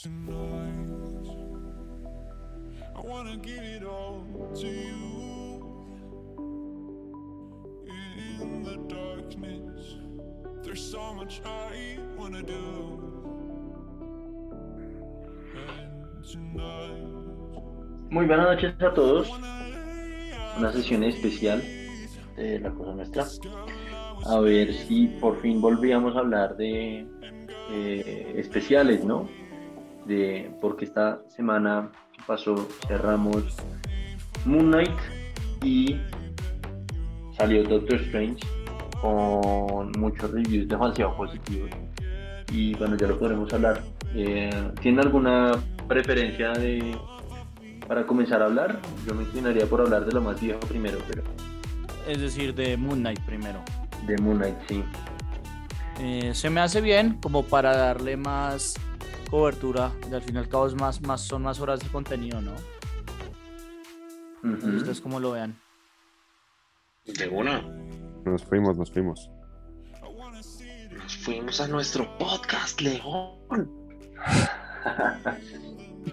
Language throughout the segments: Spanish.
tonight. I wanna give it all to you. In the darkness, there's so much I wanna do. And tonight, Muy buenas noches a todos. Una sesión especial de La Cosa Nuestra. A ver si por fin volvíamos a hablar de eh, especiales, ¿no? De, porque esta semana que pasó cerramos Moon Knight y salió Doctor Strange con muchos reviews demasiado positivos. Y bueno, ya lo podremos hablar. Eh, ¿Tiene alguna preferencia de, para comenzar a hablar? Yo me inclinaría por hablar de lo más viejo primero, pero es decir, de Moon Knight primero. de Moon Knight sí. Eh, se me hace bien como para darle más cobertura. y al fin y al cabo es más, más, son más horas de contenido, ¿no? Ustedes como lo vean. De una, Nos fuimos, nos fuimos. nos fuimos a nuestro podcast, León.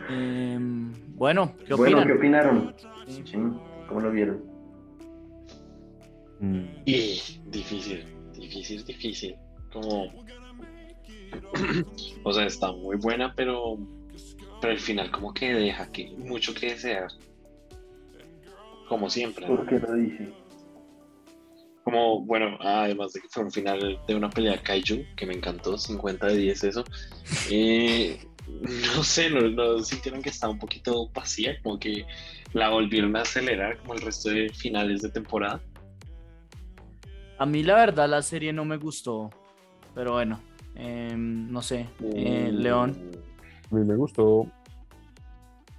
Em, bueno, ¿qué Bueno, opinan? ¿qué opinaron? Sí, ¿cómo lo vieron? Mm, Y difícil, difícil, difícil. Como. O sea, está muy buena, pero. Pero al final, como que deja que mucho que desear. Como siempre. ¿no? ¿Por qué lo dice? Como, bueno, además de que fue un final de una pelea Kaiju, que me encantó, 50 de 10 eso. Eh, no sé, no, no sintieron que estaba un poquito vacía, como que la volvieron a acelerar como el resto de finales de temporada. A mí la verdad la serie no me gustó, pero bueno, em, no sé, eh, Mm, León. A mí me gustó,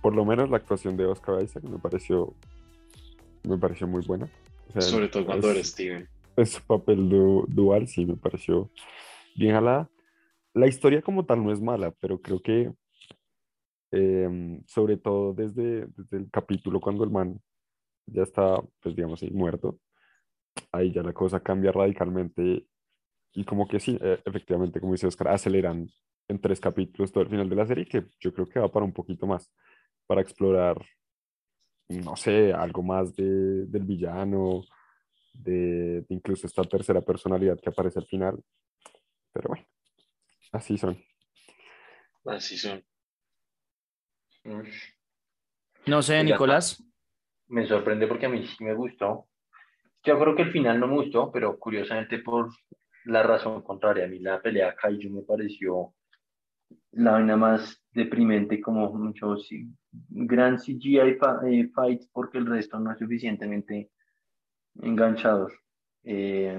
por lo menos la actuación de Oscar Isaac, me pareció, me pareció muy buena. O sea, Sobre todo cuando es- eres Steven. en su papel du- dual sí me pareció bien jalada. La historia como tal no es mala, pero creo que em, sobre todo desde, desde el capítulo cuando el man ya está, pues digamos así, muerto, ahí ya la cosa cambia radicalmente y como que sí, eh, efectivamente, como dice Oscar, aceleran en tres capítulos todo el final de la serie, que yo creo que va para un poquito más, para explorar, no sé, algo más de, del villano, de, de incluso esta tercera personalidad que aparece al final. Pero bueno, así son. Así son. No sé, Nicolás. Me sorprende porque a mí sí me gustó. Yo creo que el final no me gustó, pero curiosamente por la razón contraria. A mí la pelea Kaiju me pareció la vaina más deprimente, como mucho sí, gran CGI eh, fight, porque el resto no es suficientemente enganchados. Eh,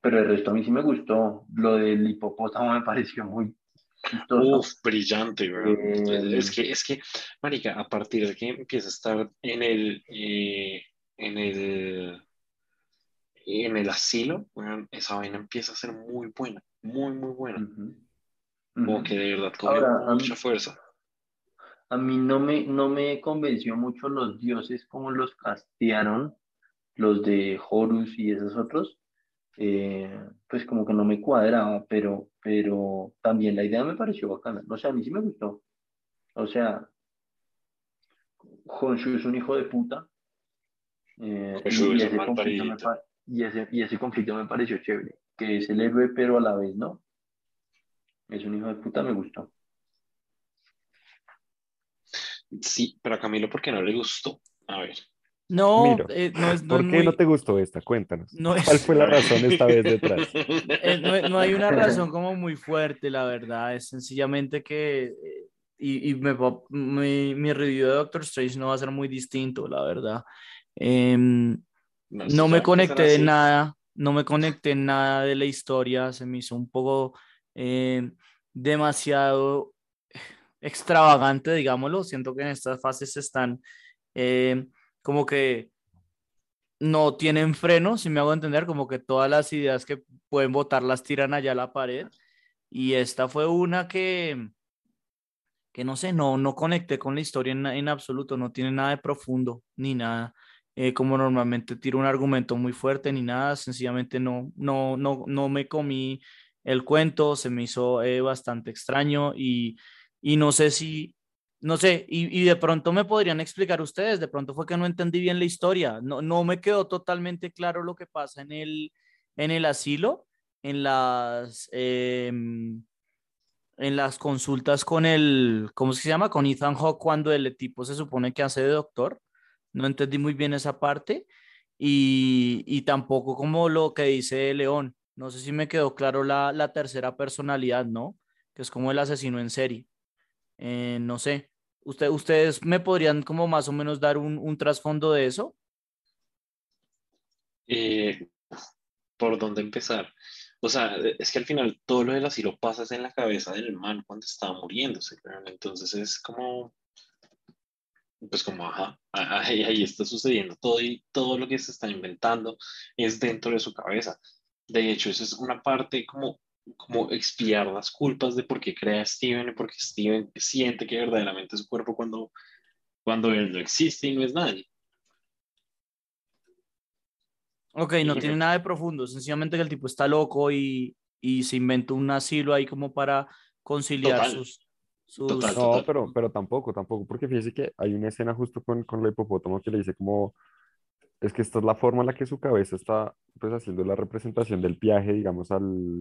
pero el resto a mí sí me gustó. Lo del hipopótamo me pareció muy chistoso. Uf, brillante, bro. Eh, Es que, es que, marica, a partir de que empieza a estar en el, eh, en el, en el asilo, esa vaina empieza a ser muy buena, muy, muy buena. Como que de verdad Ahora, a mí- mucha fuerza. A mí no me, no me convenció mucho los dioses como los castearon, los de Horus y esos otros. Eh, pues como que no me cuadraba, pero, pero también la idea me pareció bacana. O sea, a mí sí me gustó. O sea, Honshu es un hijo de puta. Eh, y, ese conflicto me y, ese, y ese conflicto me pareció chévere. Que es el héroe, pero a la vez no. Es un hijo de puta, me gustó. Sí, pero a Camilo, ¿por qué no le gustó? A ver. No, Miro, eh, no es, no ¿Por es qué muy- no te gustó esta? Cuéntanos. no es- ¿Cuál fue la razón esta vez detrás? eh, no, no hay una razón como muy fuerte, la verdad. Es sencillamente que. eh, Y, y me mi, mi review de Doctor Strange no va a ser muy distinto, la verdad. Em, No, me conecté de nada, no me conecté en nada de la historia, se me hizo un poco eh, demasiado extravagante, digámoslo. Siento que en estas fases están eh, como que no tienen freno, si me hago entender, como que todas las ideas que pueden votar las tiran allá a la pared. Y esta fue una que, que no sé, no, no conecté con la historia en, en absoluto, no tiene nada de profundo ni nada. Eh, como normalmente tiro un argumento muy fuerte ni nada, sencillamente no, no, no, no me comí el cuento, se me hizo eh, bastante extraño y, y no sé si, no sé, y, y, de pronto me podrían explicar ustedes, de pronto fue que no entendí bien la historia, no, no me quedó totalmente claro lo que pasa en el, en el asilo, en las, eh, en las consultas con el, ¿cómo se llama? Con Ethan Hawke cuando el tipo se supone que hace de doctor, no entendí muy bien esa parte y, y tampoco como lo que dice León, no sé si me quedó claro la, la tercera personalidad, ¿no? Que es como el asesino en serie. Eh, no sé, ¿Usted, ¿ustedes me podrían como más o menos dar un, un trasfondo de eso? Eh, ¿Por dónde empezar? O sea, es que al final todo lo del asilo pasa en la cabeza del man cuando estaba muriéndose, entonces es como, pues como, ajá, ahí, ahí está sucediendo todo y todo lo que se está inventando es dentro de su cabeza. De hecho, eso es una parte como como expiar las culpas de por qué crea Steven y por qué Steven siente que verdaderamente es su cuerpo cuando, cuando él no existe y no es nadie. Ok, no tiene nada de profundo, sencillamente que el tipo está loco y, y se inventó un asilo ahí como para conciliar Total. sus... sus... Total. No, pero, pero tampoco, tampoco, porque fíjese que hay una escena justo con, con la hipopótamo que le dice como, es que esta es la forma en la que su cabeza está pues haciendo la representación del viaje, digamos, al,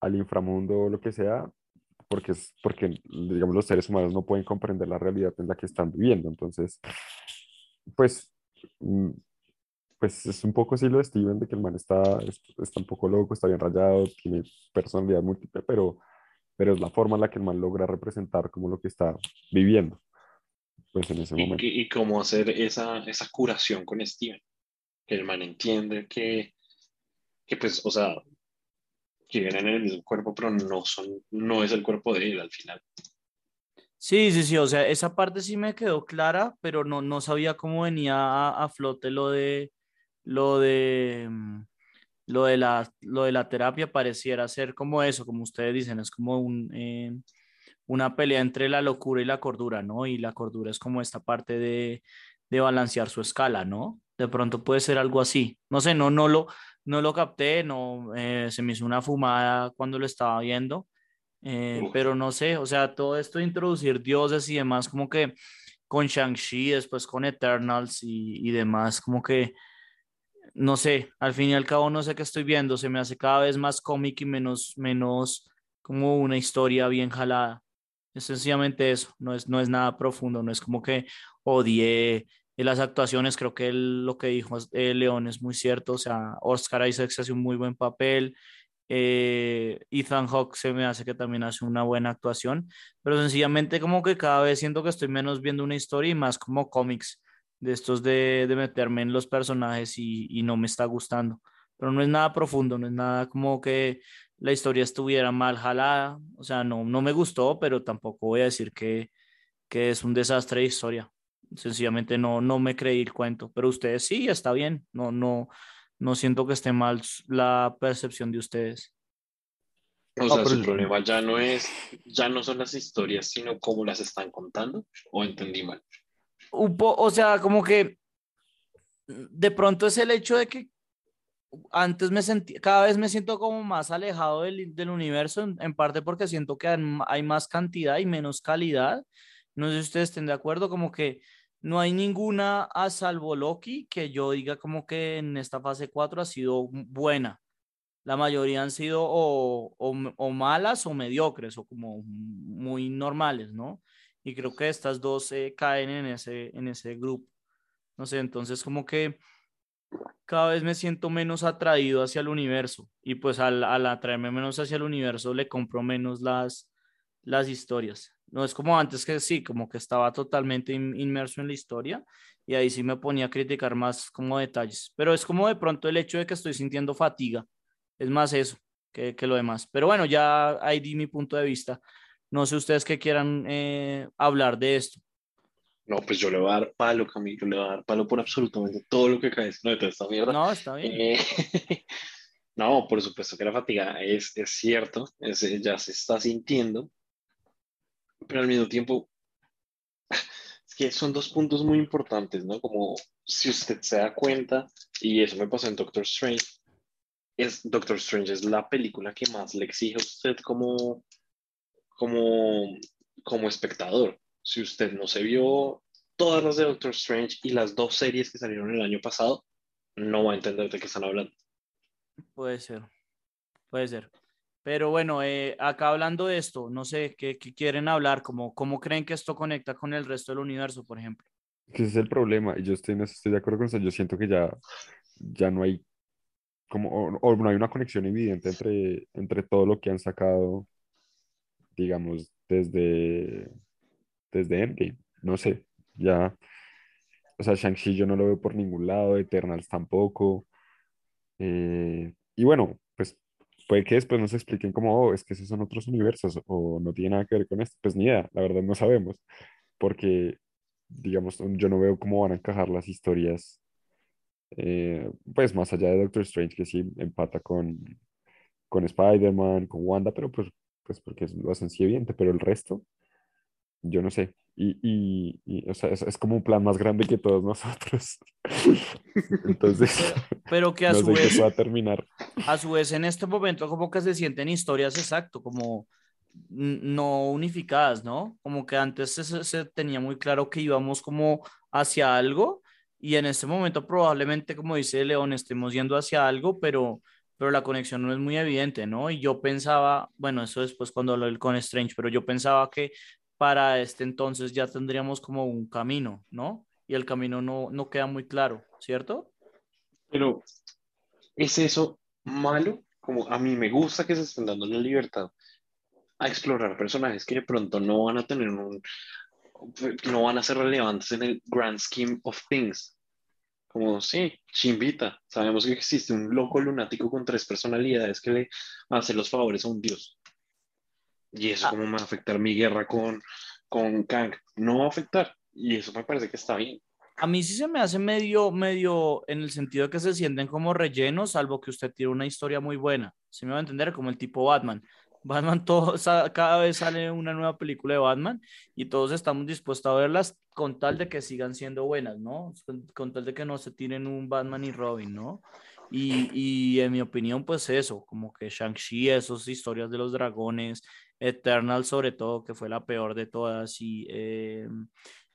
al inframundo o lo que sea, porque, es, porque, digamos, los seres humanos no pueden comprender la realidad en la que están viviendo. Entonces, pues, mm, pues es un poco así lo de Steven, de que el man está, es- está un poco loco, está bien rayado, tiene personalidad múltiple, pero, pero es la forma en la que el man logra representar como lo que está viviendo, pues en ese Y, momento. y- y cómo hacer esa, esa curación con Steven. Que el man entiende que, que pues, o sea, que vienen en el mismo cuerpo, pero no son, no es el cuerpo de él al final. Sí, sí, sí, o sea, esa parte sí me quedó clara, pero no, no sabía cómo venía a, a flote lo de, lo de, mm, lo de la, lo de la terapia, pareciera ser como eso, como ustedes dicen, es como un, eh, una pelea entre la locura y la cordura, ¿no? Y la cordura es como esta parte de, de balancear su escala, ¿no? De pronto puede ser algo así. No sé, no, no lo, no lo capté, no, eh, se me hizo una fumada cuando lo estaba viendo, eh, pero no sé, o sea, todo esto de introducir dioses y demás, como que con Shang-Chi, después con Eternals y, y demás, como que, no sé, al fin y al cabo no sé qué estoy viendo, se me hace cada vez más cómic y menos, menos como una historia bien jalada. Es sencillamente eso, no es, no es nada profundo, no es como que odié las actuaciones, creo que lo que dijo eh, León es muy cierto, o sea, Oscar Isaac hace un muy buen papel, eh, Ethan Hawke se me hace que también hace una buena actuación, pero sencillamente como que cada vez siento que estoy menos viendo una historia y más como cómics de estos de, de meterme en los personajes y, y no me está gustando, pero no es nada profundo, no es nada como que la historia estuviera mal jalada, o sea, no, no me gustó, pero tampoco voy a decir que, que es un desastre de historia. Sencillamente no, no me creí el cuento, pero ustedes sí, está bien, no, no, no siento que esté mal la percepción de ustedes. O No, sea, pero su problema ya no es, ya no son las historias, sino cómo las están contando, o entendí mal. O sea, como que de pronto es el hecho de que antes me sentí, cada vez me siento como más alejado del, universo, en, parte porque siento que hay más cantidad y menos calidad. No sé si ustedes estén de acuerdo, como que no hay ninguna a salvo Loki que yo diga como que en esta fase 4 ha sido buena. La mayoría han sido o, o malas o mediocres o como muy normales, ¿no? Y creo que estas dos eh, caen en ese, en ese grupo. No sé, entonces como que cada vez me siento menos atraído hacia el universo y pues al, atraerme menos hacia el universo le compro menos las, las historias. No es como antes que sí, como que estaba totalmente in- inmerso en la historia y ahí sí me ponía a criticar más como detalles, pero es como de pronto el hecho de que estoy sintiendo fatiga, es más eso que, que lo demás. Pero bueno, ya ahí di mi punto de vista. No sé ustedes que quieran eh, hablar de esto. No, pues yo le voy a dar palo, Camilo, le voy a dar palo por absolutamente todo lo que cae no, de toda esta mierda. No, está bien. Eh, no, por supuesto que la fatiga es, es cierto, es- ya se está sintiendo, pero al mismo tiempo, es que son dos puntos muy importantes, ¿no? Como si usted se da cuenta, y eso me pasó en Doctor Strange, es Doctor Strange es la película que más le exige a usted como, como, como espectador. Si usted no se vio todas las de Doctor Strange y las dos series que salieron el año pasado, no va a entender de qué están hablando. Puede ser, puede ser. Pero bueno, eh, acá hablando de esto, no sé qué, qué quieren hablar, como, ¿cómo creen que esto conecta con el resto del universo, por ejemplo? Ese es el problema, y yo estoy, en eso estoy de acuerdo con eso, yo siento que ya, ya no hay como, o, o no hay una conexión evidente entre, entre todo lo que han sacado, digamos, desde, desde Endgame, no sé, ya, o sea, Shang-Chi yo no lo veo por ningún lado, Eternals tampoco, eh, y bueno, pues puede que después nos expliquen como, oh, es que esos son otros universos, o no tiene nada que ver con esto, pues ni idea, la verdad no sabemos, porque digamos, yo no veo cómo van a encajar las historias, eh, pues más allá de Doctor Strange, que sí empata con, con Spider-Man, con Wanda, pero pues, pues porque es lo hacen sí evidente, pero el resto, yo no sé. Y, y, y, o sea, es, es como un plan más grande que todos nosotros. Entonces, Pero que a no su vez, pueda terminar. a su vez en este momento como que se sienten historias exacto, como no unificadas, ¿no? Como que antes se- se tenía muy claro que íbamos como hacia algo y en este momento probablemente, como dice León, estemos yendo hacia algo, pero, pero la conexión no es muy evidente, ¿no? Y yo pensaba, bueno, eso después cuando del con Strange, pero yo pensaba que para este entonces ya tendríamos como un camino, ¿no? Y el camino no, no queda muy claro, ¿cierto? Pero, ¿es eso malo? Como a mí me gusta que se estén dando la libertad a explorar personajes que de pronto no van a tener un, no van a ser relevantes en el grand scheme of things. Como, sí, chimbita. Sabemos que existe un loco lunático con tres personalidades que le hace los favores a un dios. Y eso, ¿cómo me va a afectar mi guerra con, con Kang? No va a afectar. Y eso me parece que está bien. A mí sí se me hace medio, medio en el sentido que se sienten como rellenos, salvo que usted tiene una historia muy buena. Se me va a entender como el tipo Batman. Batman, todo, sa- cada vez sale una nueva película de Batman y todos estamos dispuestos a verlas con tal de que sigan siendo buenas, ¿no? Con tal de que no se tiren un Batman y Robin, ¿no? Y, y en mi opinión, pues eso, como que Shang-Chi, esas historias de los dragones, Eternal sobre todo, que fue la peor de todas, y, eh,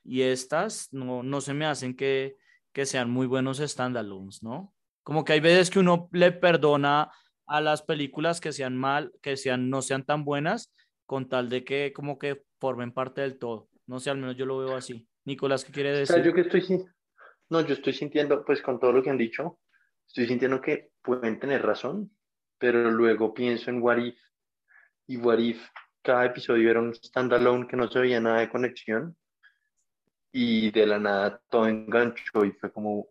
y estas no, no se me hacen que, que sean muy buenos standalones, ¿no? Como que hay veces que uno le perdona a las películas que sean mal, que sean, no sean tan buenas, con tal de que como que formen parte del todo. No sé, al menos yo lo veo así. Nicolás, ¿qué quiere O sea, decir? yo que estoy no, yo estoy sintiendo, pues con todo lo que han dicho, estoy sintiendo que pueden tener razón, pero luego pienso en What If, y What If, cada episodio era un standalone que no se veía nada de conexión, y de la nada todo enganchó y fue como,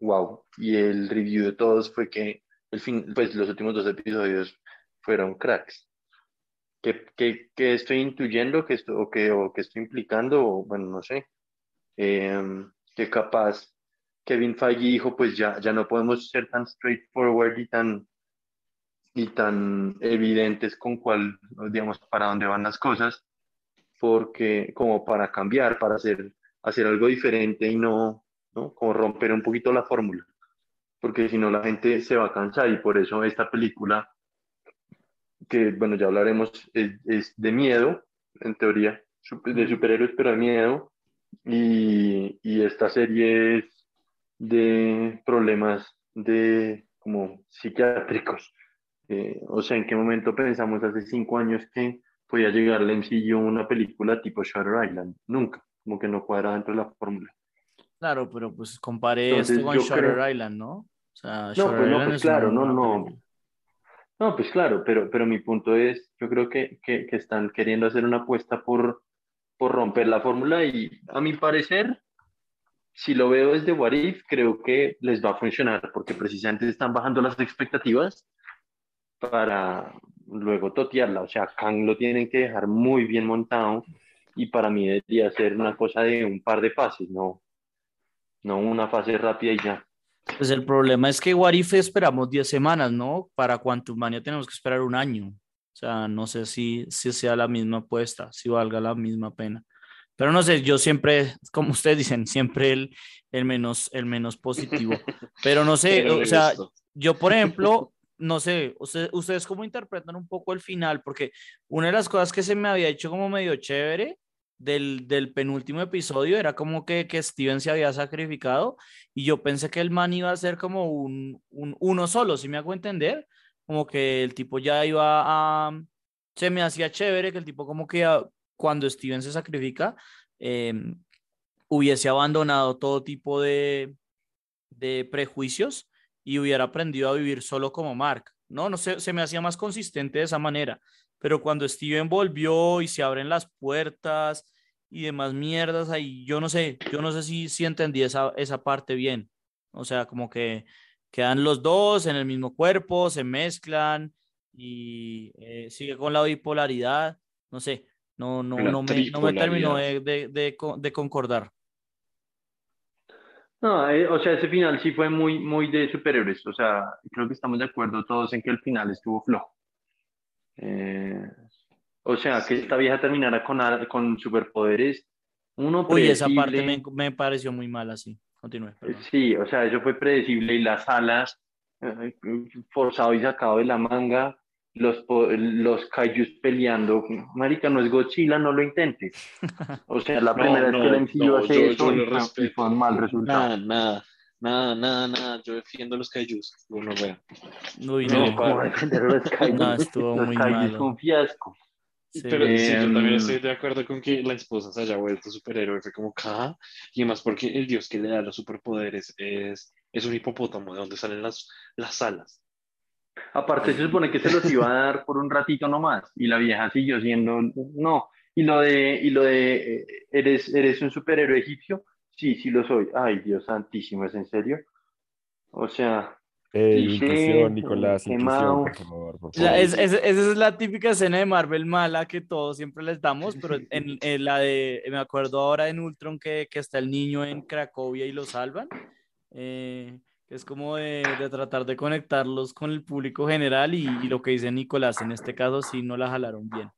wow, y el review de todos fue que el fin, pues los últimos dos episodios fueron cracks. ¿Qué, qué, qué estoy intuyendo que esto, o, que, o que estoy implicando? O, bueno, no sé. Em, que capaz Kevin Feige dijo, pues ya, ya no podemos ser tan straightforward y tan, y tan evidentes con cuál, digamos, para dónde van las cosas, porque como para cambiar, para hacer, hacer algo diferente y no, ¿no? Como romper un poquito la fórmula, porque si no la gente se va a cansar y por eso esta película, que bueno, ya hablaremos, es, es de miedo, en teoría, de superhéroes, pero de miedo, y, y esta serie es de problemas de como psiquiátricos. Eh, o sea, ¿en qué momento pensamos hace cinco años que podía llegar al MCU una película tipo Shutter Island? Nunca, como que no cuadra dentro de la fórmula. Claro, pero pues compare Entonces, esto con Shutter creo- Island, ¿no? O sea, No, pues no, pues claro, no, no. película. No, pues claro, pero, pero mi punto es, yo creo que, que, que están queriendo hacer una apuesta por, por romper la fórmula y a mi parecer, si lo veo desde What If, creo que les va a funcionar porque precisamente están bajando las expectativas para luego totearla. O sea, Kang lo tienen que dejar muy bien montado y para mí debería ser una cosa de un par de fases, no, no una fase rápida y ya. Pues el problema es que What If esperamos 10 semanas, ¿no? Para Quantum Mania tenemos que esperar un año. O sea, no sé si, si sea la misma apuesta, si valga la misma pena. Pero no sé, yo siempre, como ustedes dicen, siempre el, el, menos, el menos positivo. Pero no sé, Pero o sea, yo, por ejemplo, no sé, usted- ustedes cómo interpretan un poco el final, porque una de las cosas que se me había hecho como medio chévere del, del penúltimo episodio era como que, que Steven se había sacrificado y yo pensé que el man iba a ser como un, un uno solo, si me hago entender, como que el tipo ya iba a... Se me hacía chévere que el tipo como que cuando Steven se sacrifica, em, hubiese abandonado todo tipo de, de prejuicios y hubiera aprendido a vivir solo como Mark. No, no sé, se me hacía más consistente de esa manera. Pero cuando Steven volvió y se abren las puertas y demás mierdas, ahí yo no sé, yo no sé si, si entendí esa, esa parte bien. O sea, como que quedan los dos en el mismo cuerpo, se mezclan y eh, sigue con la bipolaridad. No sé, no, no, no, me, no me terminó de, de, de concordar. No, eh, o sea, ese final sí fue muy, muy de superhéroes. O sea, creo que estamos de acuerdo todos en que el final estuvo flojo. Eh, o sea, que esta vieja terminara con, con superpoderes. Uno Uy, esa parte me, me pareció muy mala, sí. Continúe, perdón. Sí, o sea, eso fue predecible y las alas eh, forzado y sacado de la manga, los, los kaijus peleando. Marica, no es Godzilla, no lo intentes. O sea, la No, primera no, vez que el MCU no, hace yo- eso yo y fue un mal resultado. Nada, nada, nada, nada, nada. Yo defiendo los kaijus. Bueno, vea. Uy, No, no, ¿cómo defender los kaijus? No, estuvo los muy kaijus malo. un fiasco. sí. Pero sí, yo también Em, estoy de acuerdo con que la esposa se haya vuelto superhéroe. Fue como, ¿ca? Y además porque el dios que le da los superpoderes es, es un hipopótamo de donde salen las, las alas. Aparte, se supone que se los iba a dar por un ratito nomás y la vieja siguió siendo, no. Y lo de, y lo de, eh, ¿eres, ¿eres un superhéroe egipcio? Sí, sí lo soy. Ay, Dios santísimo, ¿es en serio? O sea, Eh, inclusión, Nicolás, quemado. inclusión, por favor, por favor. es- es- esa es la típica escena de Marvel mala que todos siempre les damos, pero en, en la de, me acuerdo ahora en Ultron que, que está el niño en Cracovia y lo salvan, eh, es como de, de tratar de conectarlos con el público general y, y lo que dice Nicolás, en este caso sí no la jalaron bien.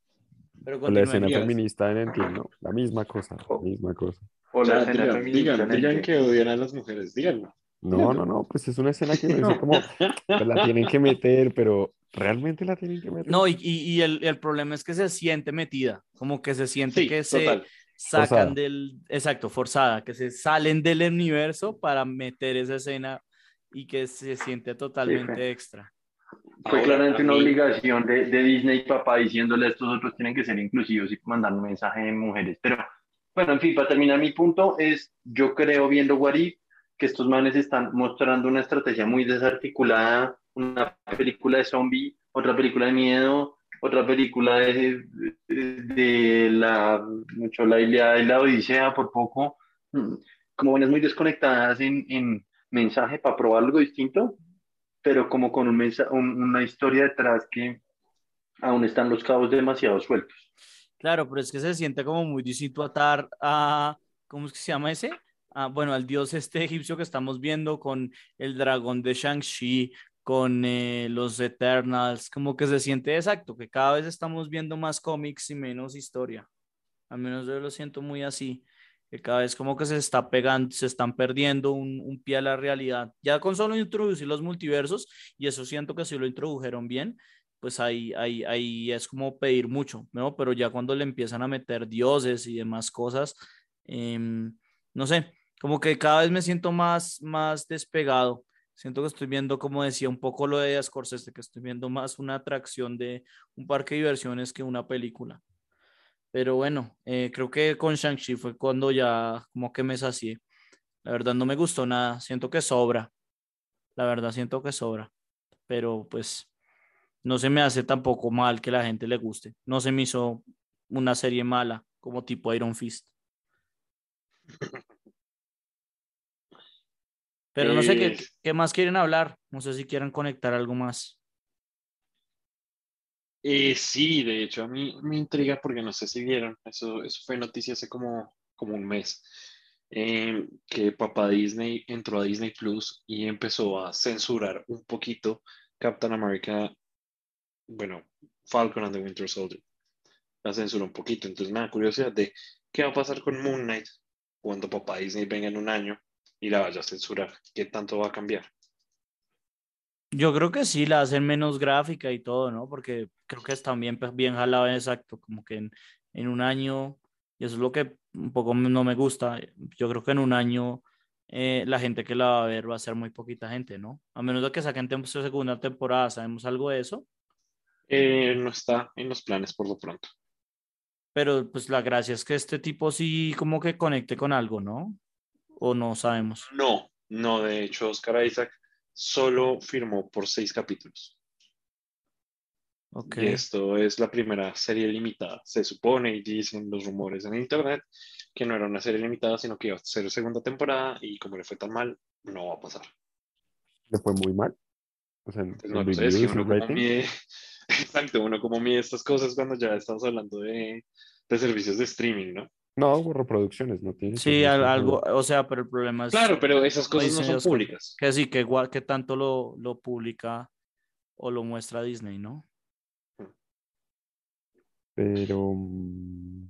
Pero O la escena feminista en ¿no? La misma cosa, la misma cosa. O la escena digan, feminista digan, digan que- que odian a las mujeres, díganlo. No, no, no, pues es una escena que me dice como, pues la tienen que meter, pero realmente la tienen que meter. No, y, y, y el, el problema es que se siente metida, como que se siente Sí, que se total. sacan Forzada. del, exacto, forzada, que se salen del universo para meter esa escena y que se siente totalmente fue. extra. Fue Ahora, claramente una obligación de, de Disney, papá, diciéndole a estos otros tienen que ser inclusivos y mandar un mensaje de mujeres. Pero, bueno, en fin, para terminar mi punto es, yo creo viendo If, que estos manes están mostrando una estrategia muy desarticulada, una película de zombie, otra película de miedo, otra película de, de, la, mucho la Ilíada y la Odisea, por poco, como vainas muy desconectadas en, en mensaje para probar algo distinto pero como con un mensa- un- una historia detrás que aún están los cabos demasiado sueltos. Claro, pero es que se siente como muy distinto atar a, ¿cómo es que se llama ese? Ah, bueno, al dios este egipcio que estamos viendo con el dragón de Shang-Chi, con eh, los Eternals, como que se siente exacto, que cada vez estamos viendo más cómics y menos historia. Al menos yo lo siento muy así, que cada vez como que se está pegando, se están perdiendo un, un pie a la realidad. Ya con solo introducir los multiversos, y eso siento que sí lo introdujeron bien, pues ahí, ahí, ahí es como pedir mucho, ¿no? Pero ya cuando le empiezan a meter dioses y demás cosas, em, no sé, como que cada vez me siento más, más despegado. Siento que estoy viendo, como decía, un poco lo de Scorsese, que estoy viendo más una atracción de un parque de diversiones que una película. Pero bueno, eh, creo que con Shang-Chi fue cuando ya como que me sacié. La verdad no me gustó nada, siento que sobra. La verdad siento que sobra. Pero pues no se me hace tampoco mal que la gente le guste. No se me hizo una serie mala como tipo Iron Fist. Pero no sé qué, Eh, qué más quieren hablar. No sé si quieren conectar algo más. Eh, sí, de hecho, a mí me intriga porque no sé si vieron, eso, eso fue noticia hace como, como un mes, eh, que papá Disney entró a Disney Plus y empezó a censurar un poquito Captain America, bueno, Falcon and the Winter Soldier. La censuró un poquito, entonces me da curiosidad de qué va a pasar con Moon Knight cuando papá Disney venga en un año y la vaya a censurar, qué tanto va a cambiar. Yo creo que sí, la hacen menos gráfica y todo, ¿no? Porque creo que está bien, bien jalado, exacto, como que en, en un año, y eso es lo que un poco no me gusta, yo creo que en un año eh, la gente que la va a ver va a ser muy poquita gente, ¿no? A menos de que saquen tem- segunda temporada, ¿sabemos algo de eso? Eh, no está en los planes por lo pronto. Pero pues la gracia es que este tipo sí como que conecte con algo, ¿no? O no sabemos. No, no, de hecho, Oscar Isaac solo firmó por seis capítulos. Ok. Y esto es la primera serie limitada. Se supone y dicen los rumores en internet que no era una serie limitada, sino que iba a ser segunda temporada y como le fue tan mal, no va a pasar. Le fue muy mal. O sea, Pues no lo sé, es que reviews, uno en como rating. mide, exacto, uno como mide estas cosas cuando ya estamos hablando de, de servicios de streaming, ¿no? No, reproducciones, no tiene. Sí, al- algo, o sea, pero el problema es Claro, pero esas cosas no son ellos, que- públicas. que sí, que igual que tanto lo, lo publica o lo muestra Disney, ¿no? Pero. mm,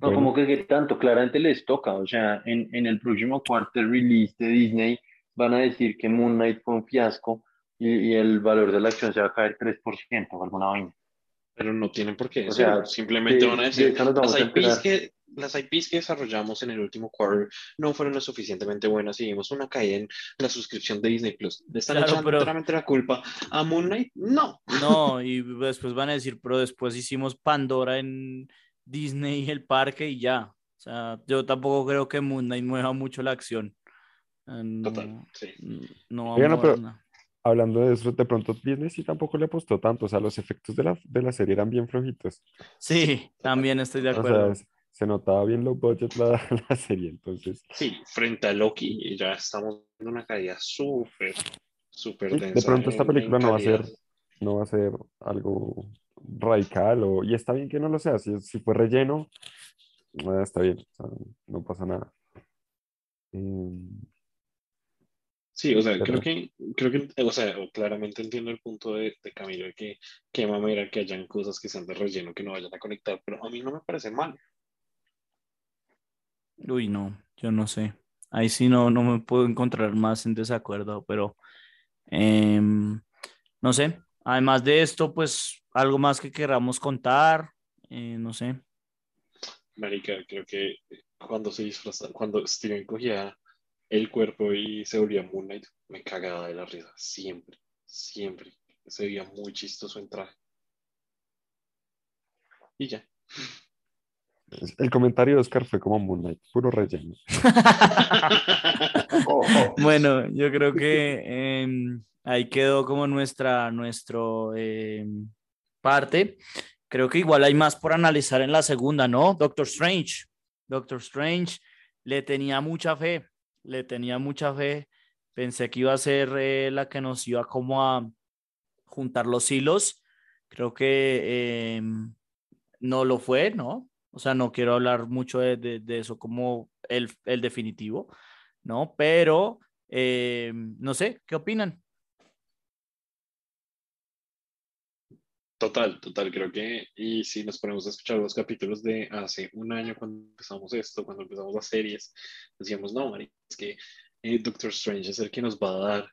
No, bueno, como que, que tanto, claramente les toca. O sea, en, en el próximo quarter release de Disney van a decir que Moon Knight fue un fiasco y, y el valor de la acción se va a caer 3% o alguna vaina. Pero no tienen por qué O sea, Simplemente van a de decir, las a IPs, enterar". que, las IPs que desarrollamos en el último quarter no fueron lo suficientemente buenas y vimos una caída en la suscripción de Disney Plus. ¿Le están Claro, echando pero- la culpa a Moon Knight? No. No, y después van a decir, pero después hicimos Pandora en Disney y el parque y ya. O sea, yo tampoco creo que Moon Knight mueva mucho la acción. No, Total, sí. no va a Oigan, no, mover pero- nada. Hablando de eso, de pronto Disney sí tampoco le apostó tanto. O sea, los efectos de la, de la serie eran bien flojitos. Sí, también estoy de O sea, acuerdo. se- notaba bien low budget la, la serie. Entonces, Sí, frente a Loki ya estamos en una caída súper, súper Sí, densa. de pronto esta en película no va a ser no va a ser algo radical o, y está bien que no lo sea, si, si fue relleno, eh, está bien, o sea, no pasa nada. Em, Sí, o sea, Pero- creo que, creo que, o sea, claramente entiendo el punto de, de Camilo de que qué mamera que hayan cosas que sean de relleno que no vayan a conectar, pero a mí no me parece mal. Uy, no, yo no sé. Ahí sí no, no me puedo encontrar más en desacuerdo, pero em, no sé. Además de esto, pues algo más que queramos contar, eh, no sé. Marica, creo que cuando se disfraza, cuando Steven cogía el cuerpo y se volvía Moon Knight, me cagaba de la risa, siempre, siempre. Se veía muy chistoso en traje. Y ya. el comentario de Oscar fue como Moon Knight, puro relleno. Oh, oh. Bueno, yo creo que em, ahí quedó como nuestra nuestro, em, parte. Creo que igual hay más por analizar en la segunda, ¿no? Doctor Strange. Doctor Strange le tenía mucha fe, le tenía mucha fe. Pensé que iba a ser eh, la que nos iba como a juntar los hilos. Creo que em, no lo fue, ¿no? O sea, no quiero hablar mucho de, de- eso como el, el definitivo, ¿no? Pero, eh, no sé, ¿qué opinan? Total, total, creo que, y si nos ponemos a escuchar los capítulos de hace un año cuando empezamos esto, cuando empezamos las series, decíamos, no, Mari, es que eh, Doctor Strange es el que nos va a dar,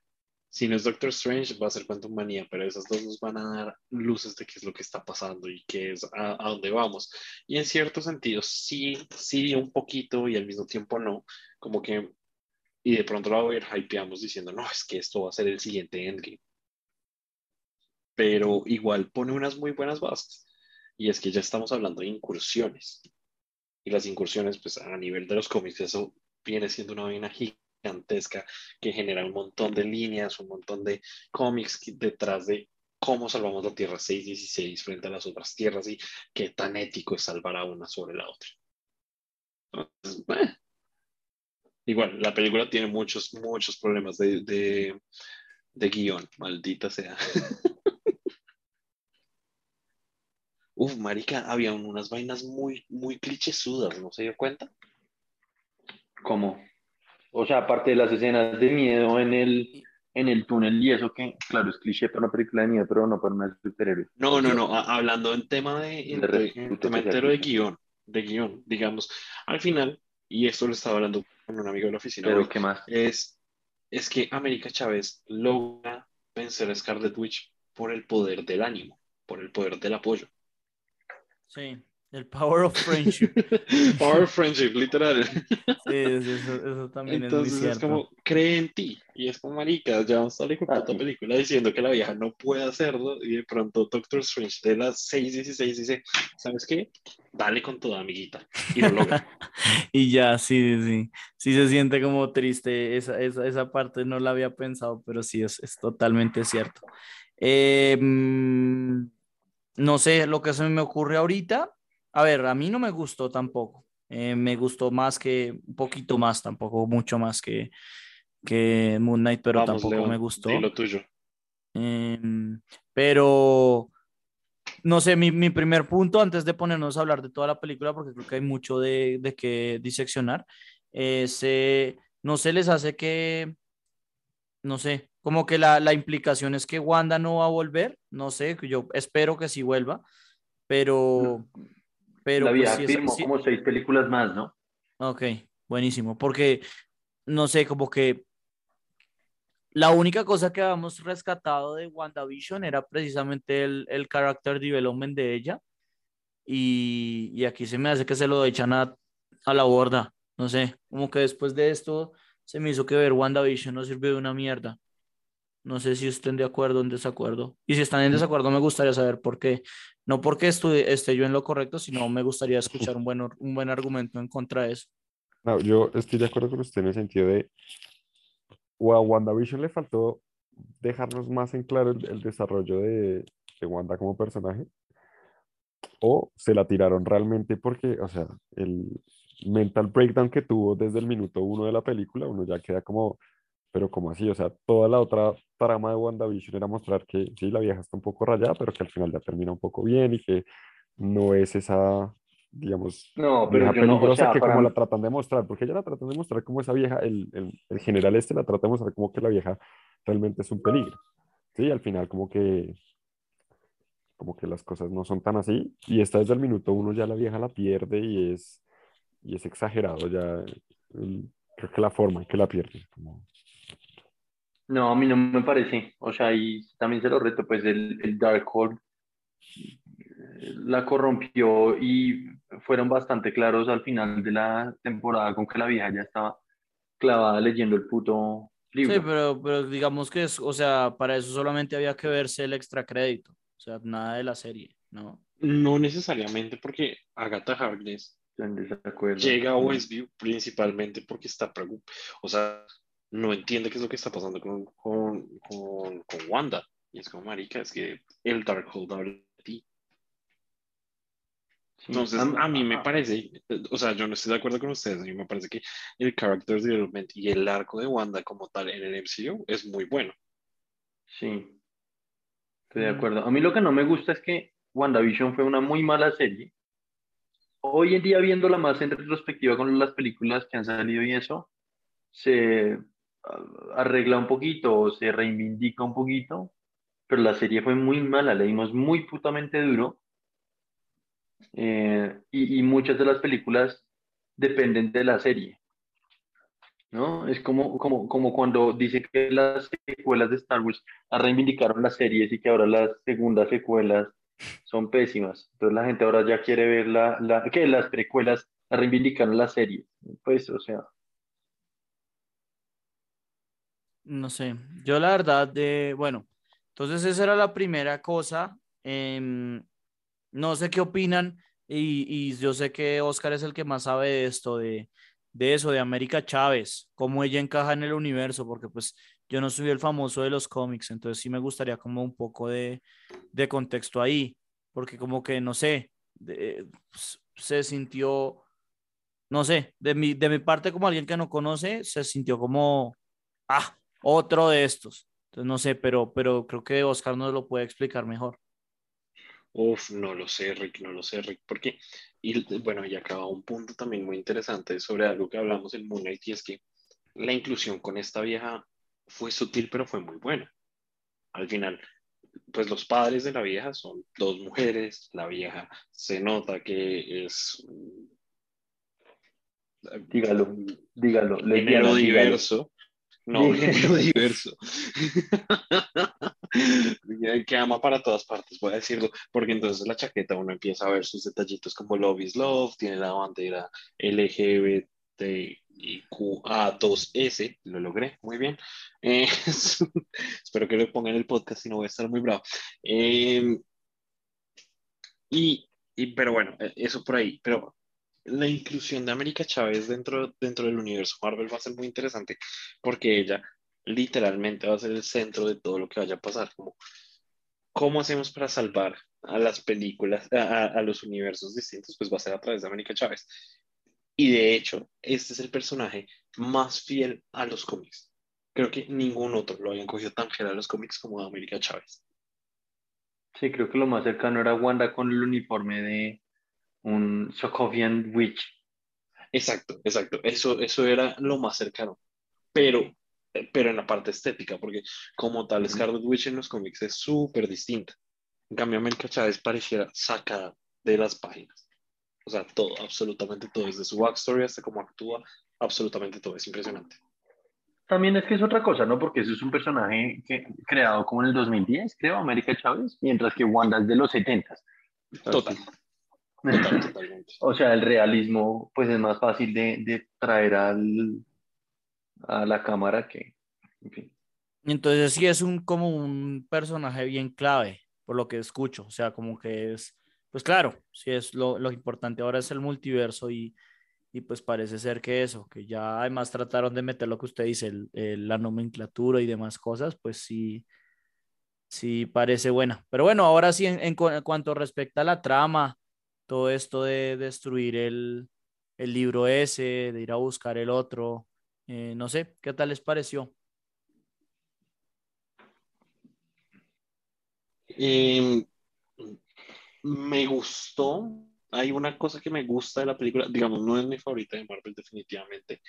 si no es Doctor Strange, va a ser Quantum Manía, pero esas dos nos van a dar luces de qué es lo que está pasando y qué es a, a dónde vamos. Y en cierto sentido, sí, sí, un poquito y al mismo tiempo no, como que, y de pronto lo ver, hypeamos diciendo, no, es que esto va a ser el siguiente Endgame pero igual pone unas muy buenas bases. Y es que ya estamos hablando de incursiones. Y las incursiones, pues a nivel de los cómics, eso viene siendo una vaina gigantesca que genera un montón de líneas, un montón de cómics detrás de cómo salvamos la Tierra 616 frente a las otras tierras y qué tan ético es salvar a una sobre la otra. Entonces, eh. Igual, la película tiene muchos, muchos problemas de, de, de guion, maldita sea. Uf, marica, había unas vainas muy, muy clichésudas, ¿no se dio cuenta? ¿Cómo? O sea, aparte de las escenas de miedo en el, en el túnel y eso que, claro, es cliché para una película de miedo, pero no para una de superhéroes. No, no, no, a- hablando en tema de, en, De de- en tema entero de guion, de guion, digamos, al final, y esto lo estaba hablando con un amigo de la oficina, Pero hoy, ¿qué más? es, es que América Chávez logra vencer a Scarlet Witch por el poder del ánimo, por el poder del apoyo. Sí, el power of friendship. Power of friendship, literal. Sí, eso, eso también Entonces es muy es, como, cree en ti. Y es como, marica, ya vamos a la Ah, puta sí. película diciendo que la vieja no puede hacerlo. Y de pronto Doctor Strange de las 6.16 dice, ¿sabes qué? Dale con toda, amiguita. Y lo logra. Y ya, sí, sí, sí. Sí se siente como triste. Esa, esa, esa parte no la había pensado, pero sí, es, es totalmente cierto. Eh, mm, no sé, lo que se me ocurre ahorita. A ver, a mí no me gustó tampoco. Eh, me gustó más que, un poquito más, tampoco mucho más que, que Moon Knight, pero Vamos, tampoco me gustó. di lo tuyo. Em, pero no sé, mi, mi primer punto antes de ponernos a hablar de toda la película, porque creo que hay mucho de, de que diseccionar, eh, no se les hace que, no sé, como que la, la implicación es que Wanda no va a volver, no sé, yo espero que sí vuelva, pero, pero la pues, sí sí- como seis películas más, ¿no? Ok, buenísimo, porque no sé, como que la única cosa que habíamos rescatado de WandaVision era precisamente el, el character development de ella. Y, y aquí se me hace que se lo echan a, a la borda. No sé, como que después de esto se me hizo que ver WandaVision no sirvió de una mierda. No sé si estén de acuerdo o en desacuerdo. Y si están en desacuerdo, me gustaría saber por qué. No porque estu- esté yo en lo correcto, sino me gustaría escuchar un buen, un buen argumento en contra de eso. No, yo estoy de acuerdo con usted en el sentido de, o a WandaVision le faltó dejarnos más en claro el, el desarrollo de, de Wanda como personaje, o se la tiraron realmente porque, o sea, el mental breakdown que tuvo desde el minuto uno de la película, uno ya queda como, pero como así, o sea, toda la otra trama de WandaVision era mostrar que sí, la vieja está un poco rayada, pero que al final ya termina un poco bien y que no es esa, digamos, No, pero vieja yo no, o peligrosa sea, que como mí- la tratan de mostrar, porque ella la tratan de mostrar como esa vieja, el, el, el general este la trata de mostrar como que la vieja realmente es un peligro. Sí, al final como que como que las cosas no son tan así y esta desde el minuto uno ya la vieja la pierde y es y es exagerado ya el- creo que la forma en que la pierde como- No, a mí no me parece. O sea, y también se lo reto, pues el, el Darkhold eh, la corrompió y fueron bastante claros al final de la temporada con que la vieja ya estaba clavada leyendo el puto libro. Sí, pero, pero digamos que es, o sea, para eso solamente había que verse el extra crédito, o sea, nada de la serie, ¿no? No necesariamente porque Agatha Harkness Estoy en desacuerdo. llega a Westview principalmente porque está preocupada, o sea, no entiende qué es lo que está pasando con, con, con, con Wanda. Y es como, marica, es que el Darkhold habla de ti. Sí, Entonces, a mí me parece, o sea, yo no estoy de acuerdo con ustedes, a mí me parece que el character development y el arco de Wanda como tal en el MCU es muy bueno. Sí, estoy de Mm. acuerdo. A mí lo que no me gusta es que WandaVision fue una muy mala serie. Hoy en día, viéndola más en retrospectiva con las películas que han salido y eso, se arregla un poquito o se reivindica un poquito, pero la serie fue muy mala, le dimos muy putamente duro. Eh, y, y muchas de las películas dependen de la serie. ¿no? Es como, como, como cuando dice que las secuelas de Star Wars reivindicaron las series y que ahora las segundas secuelas son pésimas. Entonces la gente ahora ya quiere ver la, la que las precuelas reivindicaron las series. Pues, o sea, No sé, yo la verdad de, bueno, entonces esa era la primera cosa. em, no sé qué opinan y, y yo sé que Oscar es el que más sabe de esto, de, de eso, de América Chávez, cómo ella encaja en el universo, porque pues yo no soy el famoso de los cómics, entonces sí me gustaría como un poco de, de contexto ahí, porque como que, no sé, de- s- se sintió, no sé, de mi, de mi parte como alguien que no conoce, se sintió como, ah, otro de estos. Entonces no sé, pero, pero creo que Oscar nos lo puede explicar mejor. Uf, no lo sé, Rick, no lo sé, Rick, porque, y bueno, y acaba un punto también muy interesante sobre algo que hablamos en Moon Knight, y es que la inclusión con esta vieja fue sutil, pero fue muy buena. Al final, pues los padres de la vieja son dos mujeres, la vieja se nota que es... dígalo, dígalo, género diverso, No, género diverso. que ama para todas partes, voy a decirlo, porque entonces la chaqueta uno empieza a ver sus detallitos como Love is Love, tiene la bandera LGBTIQA2S, lo logré, muy bien. Eh, espero que lo pongan en el podcast si no voy a estar muy bravo. Eh, y, y, pero bueno, eh, eso por ahí, pero la inclusión de América Chávez dentro, dentro del universo Marvel va a ser muy interesante porque ella literalmente va a ser el centro de todo lo que vaya a pasar. Como, ¿Cómo hacemos para salvar a las películas, a, a, los universos distintos? Pues va a ser a través de América Chávez. Y de hecho, este es el personaje más fiel a los cómics. Creo que ningún otro lo habían cogido tan fiel a los cómics como América Chávez. Sí, creo que lo más cercano era Wanda con el uniforme de un Sokovian Witch. Exacto, exacto. Eso, eso era lo más cercano. Pero, pero en la parte estética, porque como tal, Scarlet Witch en los cómics es súper distinta. En cambio, América Chávez pareciera sacada de las páginas. O sea, todo, absolutamente todo, desde su backstory hasta cómo actúa, absolutamente todo, es impresionante. También es que es otra cosa, ¿no? Porque eso es un personaje que, creado como en el 2010, creo, América Chávez, mientras que Wanda es de los 70. Total. Total, totalmente. O sea, el realismo, pues es más fácil de, de traer al, a la cámara que, en fin. Entonces sí es un como un personaje bien clave, por lo que escucho. O sea, como que es, pues claro, sí es lo, lo importante ahora es el multiverso y, y pues parece ser que eso, que ya además trataron de meter lo que usted dice, el, el, la nomenclatura y demás cosas, pues sí, sí parece buena. Pero bueno, ahora sí, en, en, en cuanto respecta a la trama, todo esto de destruir el, el libro ese, de ir a buscar el otro, eh, no sé, ¿qué tal les pareció? Eh, me gustó. Hay una cosa que me gusta de la película, digamos, no es mi favorita de Marvel definitivamente.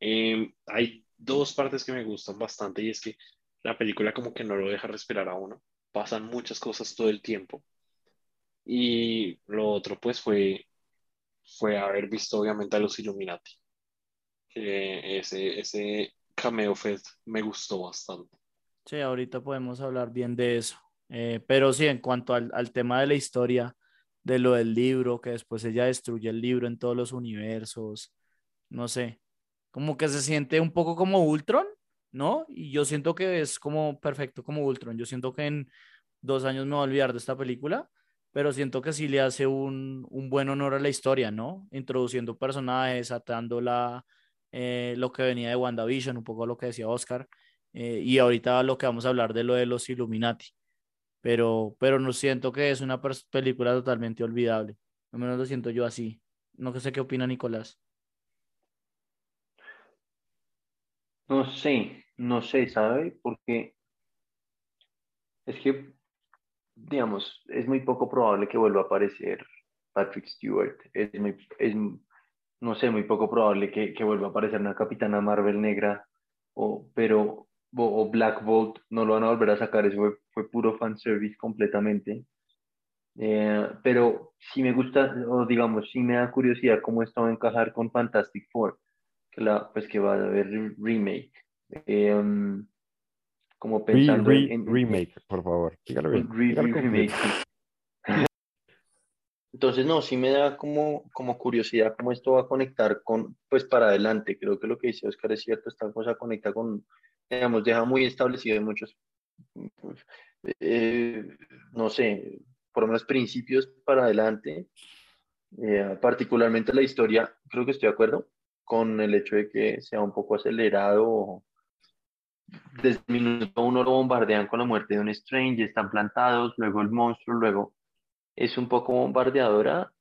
Eh, hay dos partes que me gustan bastante y es que la película como que no lo deja respirar a uno. Pasan muchas cosas todo el tiempo. Y lo otro pues fue, fue haber visto obviamente a los Illuminati. Que ese, ese cameo fest me gustó bastante. Sí, ahorita podemos hablar bien de eso. Eh, pero sí, en cuanto al, al, tema de la historia, de lo del libro, que después ella destruye el libro en todos los universos, no sé, como que se siente un poco como Ultron, ¿no? Y yo siento que es como perfecto como Ultron. Yo siento que en dos años me voy a olvidar de esta película, pero siento que sí le hace un, un buen honor a la historia, ¿no? Introduciendo personajes, atando la, eh, lo que venía de WandaVision, un poco lo que decía Oscar, eh, y ahorita lo que vamos a hablar de lo de los Illuminati pero, pero no siento que es una película totalmente olvidable. Al menos lo siento yo así. No sé qué opina Nicolás. No sé, no sé, ¿sabe? Porque es que, digamos, es muy poco probable que vuelva a aparecer Patrick Stewart. Es muy, es, no sé, muy poco probable que, que vuelva a aparecer una Capitana Marvel negra, o, pero o Black Bolt no lo van a volver a sacar, eso fue, fue puro fanservice completamente. Eh, pero sí me gusta, o digamos, sí me da curiosidad cómo esto va a encajar con Fantastic Four, que, la, pues que va a haber remake. Eh, como pensando re, re, en, remake, por favor. Dígalo bien. Re, Dígalo remake. Entonces, no, sí me da como, como curiosidad cómo esto va a conectar con, pues para adelante. Creo que lo que dice Oscar es cierto, esta cosa conecta con, digamos, deja muy establecido en muchos, eh, no sé, por lo menos principios para adelante. Eh, particularmente la historia, creo que estoy de acuerdo con el hecho de que sea un poco acelerado. Desde el minuto uno lo bombardean con la muerte de un Strange, están plantados, luego el monstruo, luego es un poco bombardeadora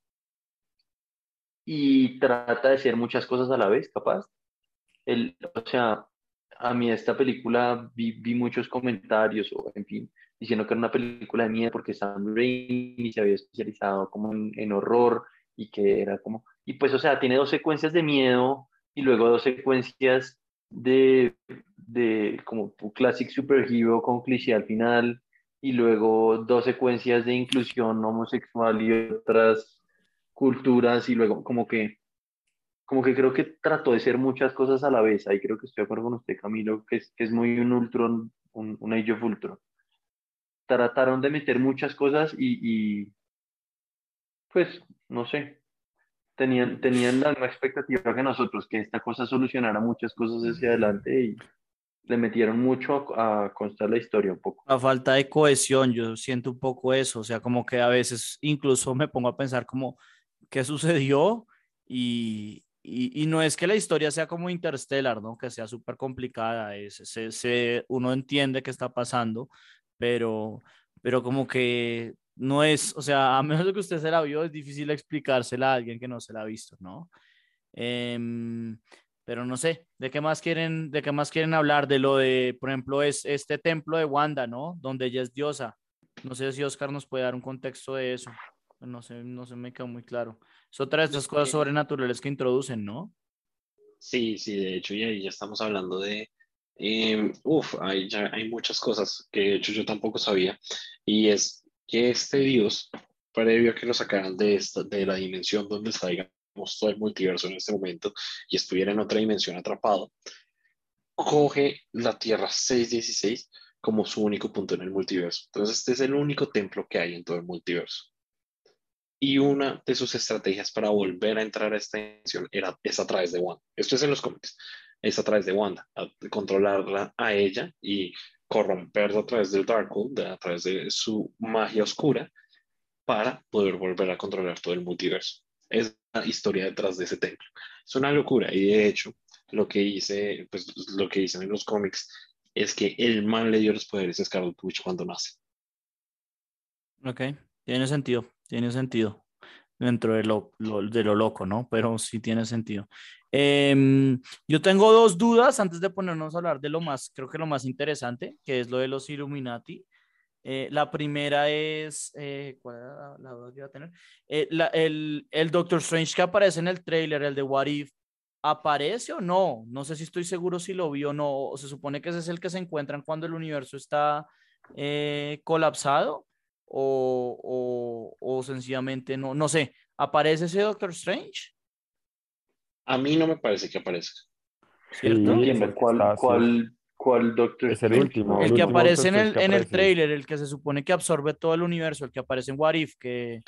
y trata de hacer muchas cosas a la vez, capaz. El, o sea, a mí esta película vi, vi, muchos comentarios, o en fin, diciendo que era una película de miedo porque Sam Raimi se había especializado como en, en, horror y que era como, y pues o sea, tiene dos secuencias de miedo y luego dos secuencias de, de como classic superhero con cliché al final y luego dos secuencias de inclusión homosexual y otras culturas y luego como que como que creo que trató de ser muchas cosas a la vez. Ahí creo que estoy de acuerdo con usted, Camilo, que es, que es muy un Ultron, un, un Age of Ultron. Trataron de meter muchas cosas y, y pues, no sé, tenían, tenían la misma expectativa que nosotros, que esta cosa solucionara muchas cosas hacia adelante y le metieron mucho a, a constar la historia un poco. La falta de cohesión, yo siento un poco eso, o sea, como que a veces incluso me pongo a pensar como, ¿qué sucedió? Y, y, y no es que la historia sea como Interstellar, ¿no? Que sea súper complicada, es, se, se- uno entiende qué está pasando, pero, pero como que no es, o sea, a menos que usted se la vio, es difícil explicársela a alguien que no se la ha visto, ¿no? Em, pero no sé, ¿de qué más quieren, de qué más quieren hablar? De lo de, por ejemplo, es este templo de Wanda, ¿no? Donde ella es diosa. No sé si Oscar nos puede dar un contexto de eso. No sé, no se me quedó muy claro. Es otra de estas cosas que- sobrenaturales que introducen, ¿no? Sí, sí, de hecho, y ahí ya estamos hablando de, eh, uf, hay, ya, hay muchas cosas que de hecho yo tampoco sabía, y es que este dios, previo a que lo sacaran de, esta, de la dimensión donde está, digamos, todo el multiverso en este momento, y estuviera en otra dimensión atrapado, coge la Tierra 616 como su único punto en el multiverso. Entonces, este es el único templo que hay en todo el multiverso. Y una de sus estrategias para volver a entrar a esta dimensión era, es a través de Wanda. Esto es en los cómics. Es a través de Wanda, a controlarla a ella y corromperla a través del Darkhold, a través de su magia oscura, para poder volver a controlar todo el multiverso. Es la historia detrás de ese templo. Es una locura y de hecho lo que hice, pues lo que dicen en los cómics es que el man le dio los poderes a Scarlet Witch cuando nace. Ok, tiene sentido, tiene sentido. Dentro de lo, lo- de lo loco, ¿no? Pero sí tiene sentido. Em, yo tengo dos dudas antes de ponernos a hablar de lo más, creo que lo más interesante, que es lo de los Illuminati. Eh, la primera es, eh, ¿cuál era la, duda que iba a tener? Eh, la- el, el Doctor Strange que aparece en el trailer, el de What If, ¿aparece o no? No sé si estoy seguro si lo vi o no. O se supone que ese es el que se encuentran cuando el universo está colapsado o, o, o sencillamente no, no sé. ¿Aparece ese Doctor Strange? A mí no me parece que aparezca. ¿Cierto? No Sí, cuál, sí. cuál, cuál Doctor Es el último, El el que último aparece en el, en el trailer, el que se supone que absorbe todo el universo, el que aparece en What If, que,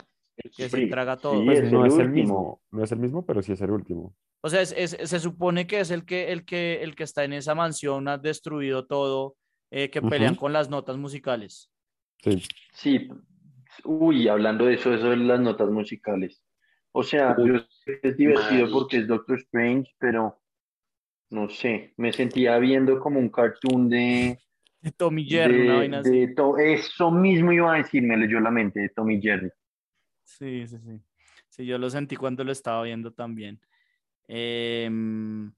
que se traga todo. sí, Pues es no el es el mismo, no es el mismo, pero sí es el último. O sea, es- es- se supone que es el que, el que, el que está en esa mansión, ha destruido todo, eh, que pelean Ujú. con las notas musicales. Sí. Sí, uy, hablando de eso, eso de las notas musicales. O sea, yo sé que es divertido porque es Doctor Strange, pero no sé, me sentía viendo como un cartoon de, De Tommy Jerry, una de, vaina así. de to- eso mismo iba a decir, me leyó la mente de Tommy Jerry. Sí, sí, sí. Sí, yo lo sentí cuando lo estaba viendo también. Em,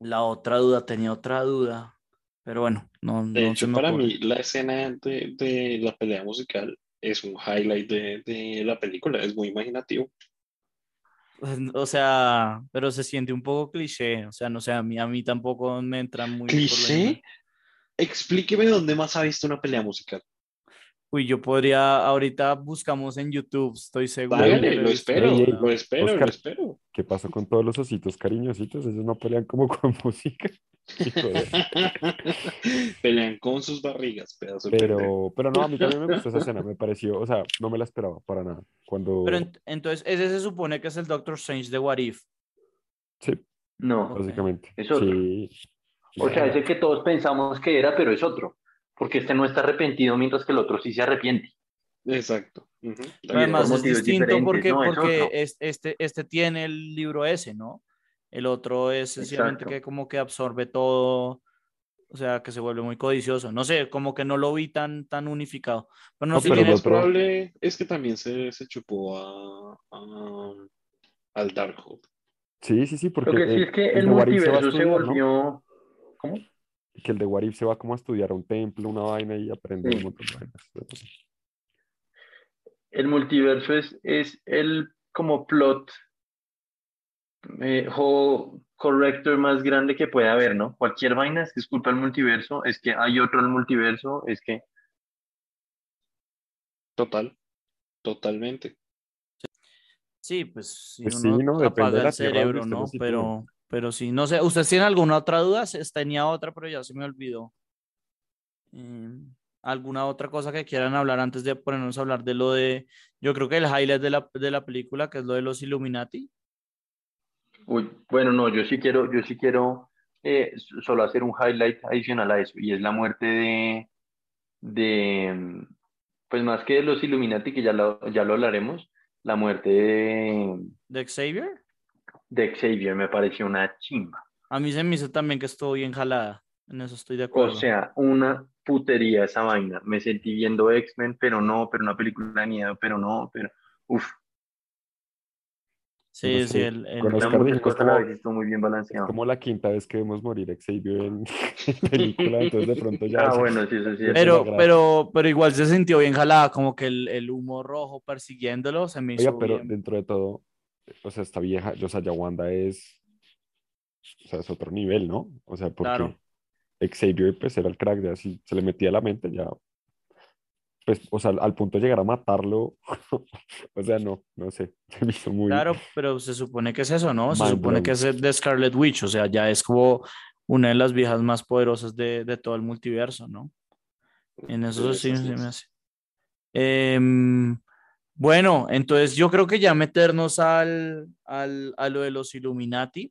la otra duda, tenía otra duda, pero bueno, no, De no se hecho, me para mí, la escena de, de la pelea musical es un highlight de, de la película, es muy imaginativo. Pues, O sea, pero se siente un poco cliché, o sea, no sé, a mí, a mí tampoco me entra muy ¿Cliché? Explíqueme dónde más ha visto una pelea musical. Uy, yo podría, ahorita buscamos en YouTube, estoy seguro. Que lo espero, lo espero, lo espero. ¿Qué pasó con todos los ositos cariñositos? Ellos no pelean como con música. De- Pelean con sus barrigas, pedazo de pendejo. Pero, pero no, a mí también me gustó esa escena, me pareció, o sea, no me la esperaba para nada. Cuando, Pero ent- entonces, ese se supone que es el Doctor Strange de What If. sí, No, básicamente. Es otro. Sí. o sea, es el que todos pensamos que era, pero es otro, porque este no está arrepentido, mientras que el otro sí se arrepiente. Exacto. Y Pero además es distinto porque, ¿no? Porque es- este, este tiene el libro ese, ¿no? El otro es sencillamente Exacto. que como que absorbe todo, o sea, que se vuelve muy codicioso. No sé, como que no lo vi tan, tan unificado. Pero no No, sé pero lo es. probable es que también se, se chupó a, a- al Darkhold. Sí, sí, sí, porque Lo que sí el, es que el el multiverso se estudiar, ¿no? volvió... ¿Cómo? Que el de What If se va como a estudiar a un templo, una vaina y aprender Sí. un montón de vainas. El multiverso es, es el como plot eh, corrector más grande que puede haber, ¿no? Cualquier vaina es que es culpa del multiverso, es que hay otro en el multiverso, es que Total, totalmente. Sí, pues si Pues uno sí, ¿no? Depende de apaga la el tierra donde cerebro, ¿no? Pero, pero sí, no sé, ¿ustedes tienen alguna otra duda? Tenía otra, pero ya se me olvidó. Em, ¿Alguna otra cosa que quieran hablar antes de ponernos a hablar de lo de, yo creo que el highlight de la, de la película, que es lo de los Illuminati? Uy, bueno, no, yo sí quiero, yo sí quiero eh, solo hacer un highlight adicional a eso, y es la muerte de, de, mm, pues más que de los Illuminati, que ya lo, ya lo hablaremos, la muerte de, ¿De Xavier? De Xavier me pareció una chimba. A mí se me hizo también que estuvo bien jalada. En eso estoy de O acuerdo. sea, una putería esa vaina. Me sentí viendo X-Men, pero no, pero una película de miedo, pero no, pero uf, sí, no sí, sé, el, el- con Oscar a la como- vez, estuvo muy bien balanceado. Como la quinta vez que vemos morir a Xavier en, película, entonces de pronto ya... Ah, bueno, sí, eso sí. Pero- pero, pero igual se sintió bien jalada, como que el, el humo rojo persiguiéndolo se me hizo Oiga, pero bien. dentro de todo, o sea, esta vieja, o sea, ya Wanda es, o sea, es otro nivel, ¿no? O sea, porque Claro. Xavier, pues, era el crack de así, se le metía a la mente, ya, pues, o sea, al punto de llegar a matarlo, o sea, no, no sé, se me hizo muy... Claro, pero se supone que es eso, ¿no? Se supone que es de Scarlet Witch, o sea, ya es como una de las viejas más poderosas de, de todo el multiverso, ¿no? En eso sí, se es. me hace. Em, bueno, entonces yo creo que ya meternos al, al, a lo de los Illuminati.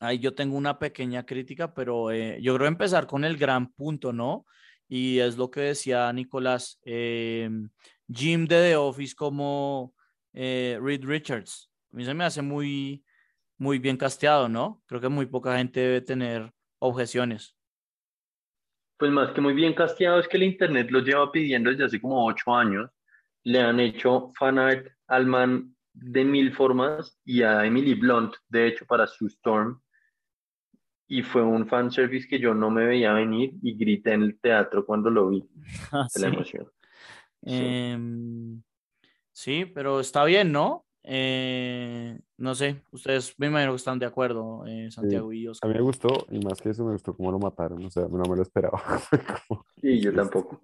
Ahí yo tengo una pequeña crítica, pero eh, yo creo empezar con el gran punto, ¿no? Y es lo que decía Nicolás, em, Jim de The Office como eh, Reed Richards. A mí se me hace muy, muy bien casteado, ¿no? Creo que muy poca gente debe tener objeciones. Pues más que muy bien casteado, es que el internet lo lleva pidiendo desde hace como ocho años. Le han hecho fanart al man de mil formas y a Emily Blunt, de hecho, para su Storm. Y fue un fanservice que yo no me veía venir y grité en el teatro cuando lo vi, de Ah, la sí. emoción. Em, sí, pero está bien, ¿no? Eh, no sé, ustedes me imagino que están de acuerdo, eh, Santiago y A Oscar. mí me gustó, y más que eso, me gustó cómo lo mataron, o sea, no me lo esperaba. Como, Sí, yo "¿Qué es tampoco.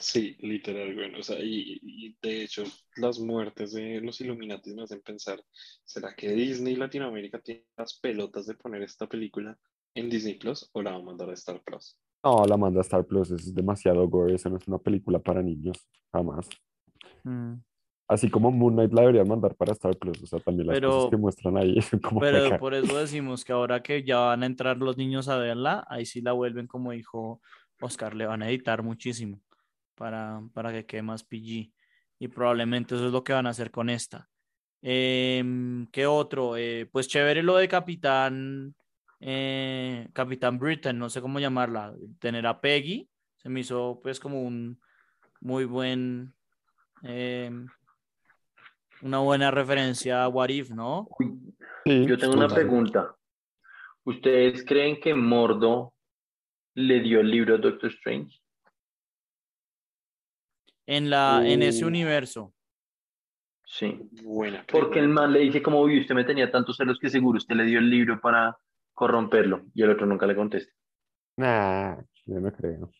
Sí, literal, bueno, o sea, y, y de hecho las muertes de los Illuminati me hacen pensar, ¿será que Disney Latinoamérica tiene las pelotas de poner esta película en Disney Plus o la va a mandar a Star Plus? No, la manda a Star Plus, es demasiado gore, eso no es una película para niños, jamás. Mm, Así como Moon Knight la deberían mandar para Star Plus, o sea, también las Pero- cosas que muestran ahí como Pero por eso decimos que ahora que ya van a entrar los niños a verla, ahí sí la vuelven, como dijo Oscar, le van a editar muchísimo para, para que quede más PG. Y probablemente eso es lo que van a hacer con esta. Em, ¿qué otro? Eh, pues chévere lo de Capitán, eh, Capitán Britain, no sé cómo llamarla, tener a Peggy, se me hizo pues como un muy buen, em, una buena referencia a What If, ¿no? Sí, Yo tengo una pregunta. ¿Ustedes creen que Mordo le dio el libro a Doctor Strange? En, la, en ese Uh. universo. Sí. Buena Porque el man le dice como, uy, usted me tenía tantos celos que seguro usted le dio el libro para corromperlo. Y el otro nunca le contesta. Nah, yo no creo.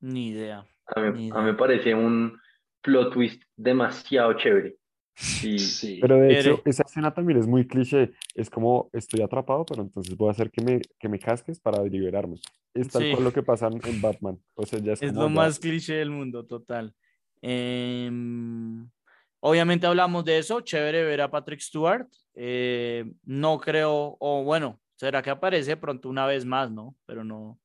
Ni idea. A mí, Ni a mí me idea. parece un plot twist demasiado chévere. Sí, Pero de Ere. hecho, esa escena también es muy cliché. Es como, estoy atrapado, pero entonces voy a hacer que me, que me casques para liberarme. Es tal Sí. cual lo que pasa en Batman. O sea, ya es, Es como lo ya- más cliché del mundo, total. Em, obviamente hablamos de eso. Chévere ver a Patrick Stewart. Eh, no creo, o bueno, será que aparece pronto una vez más, ¿no? Pero no,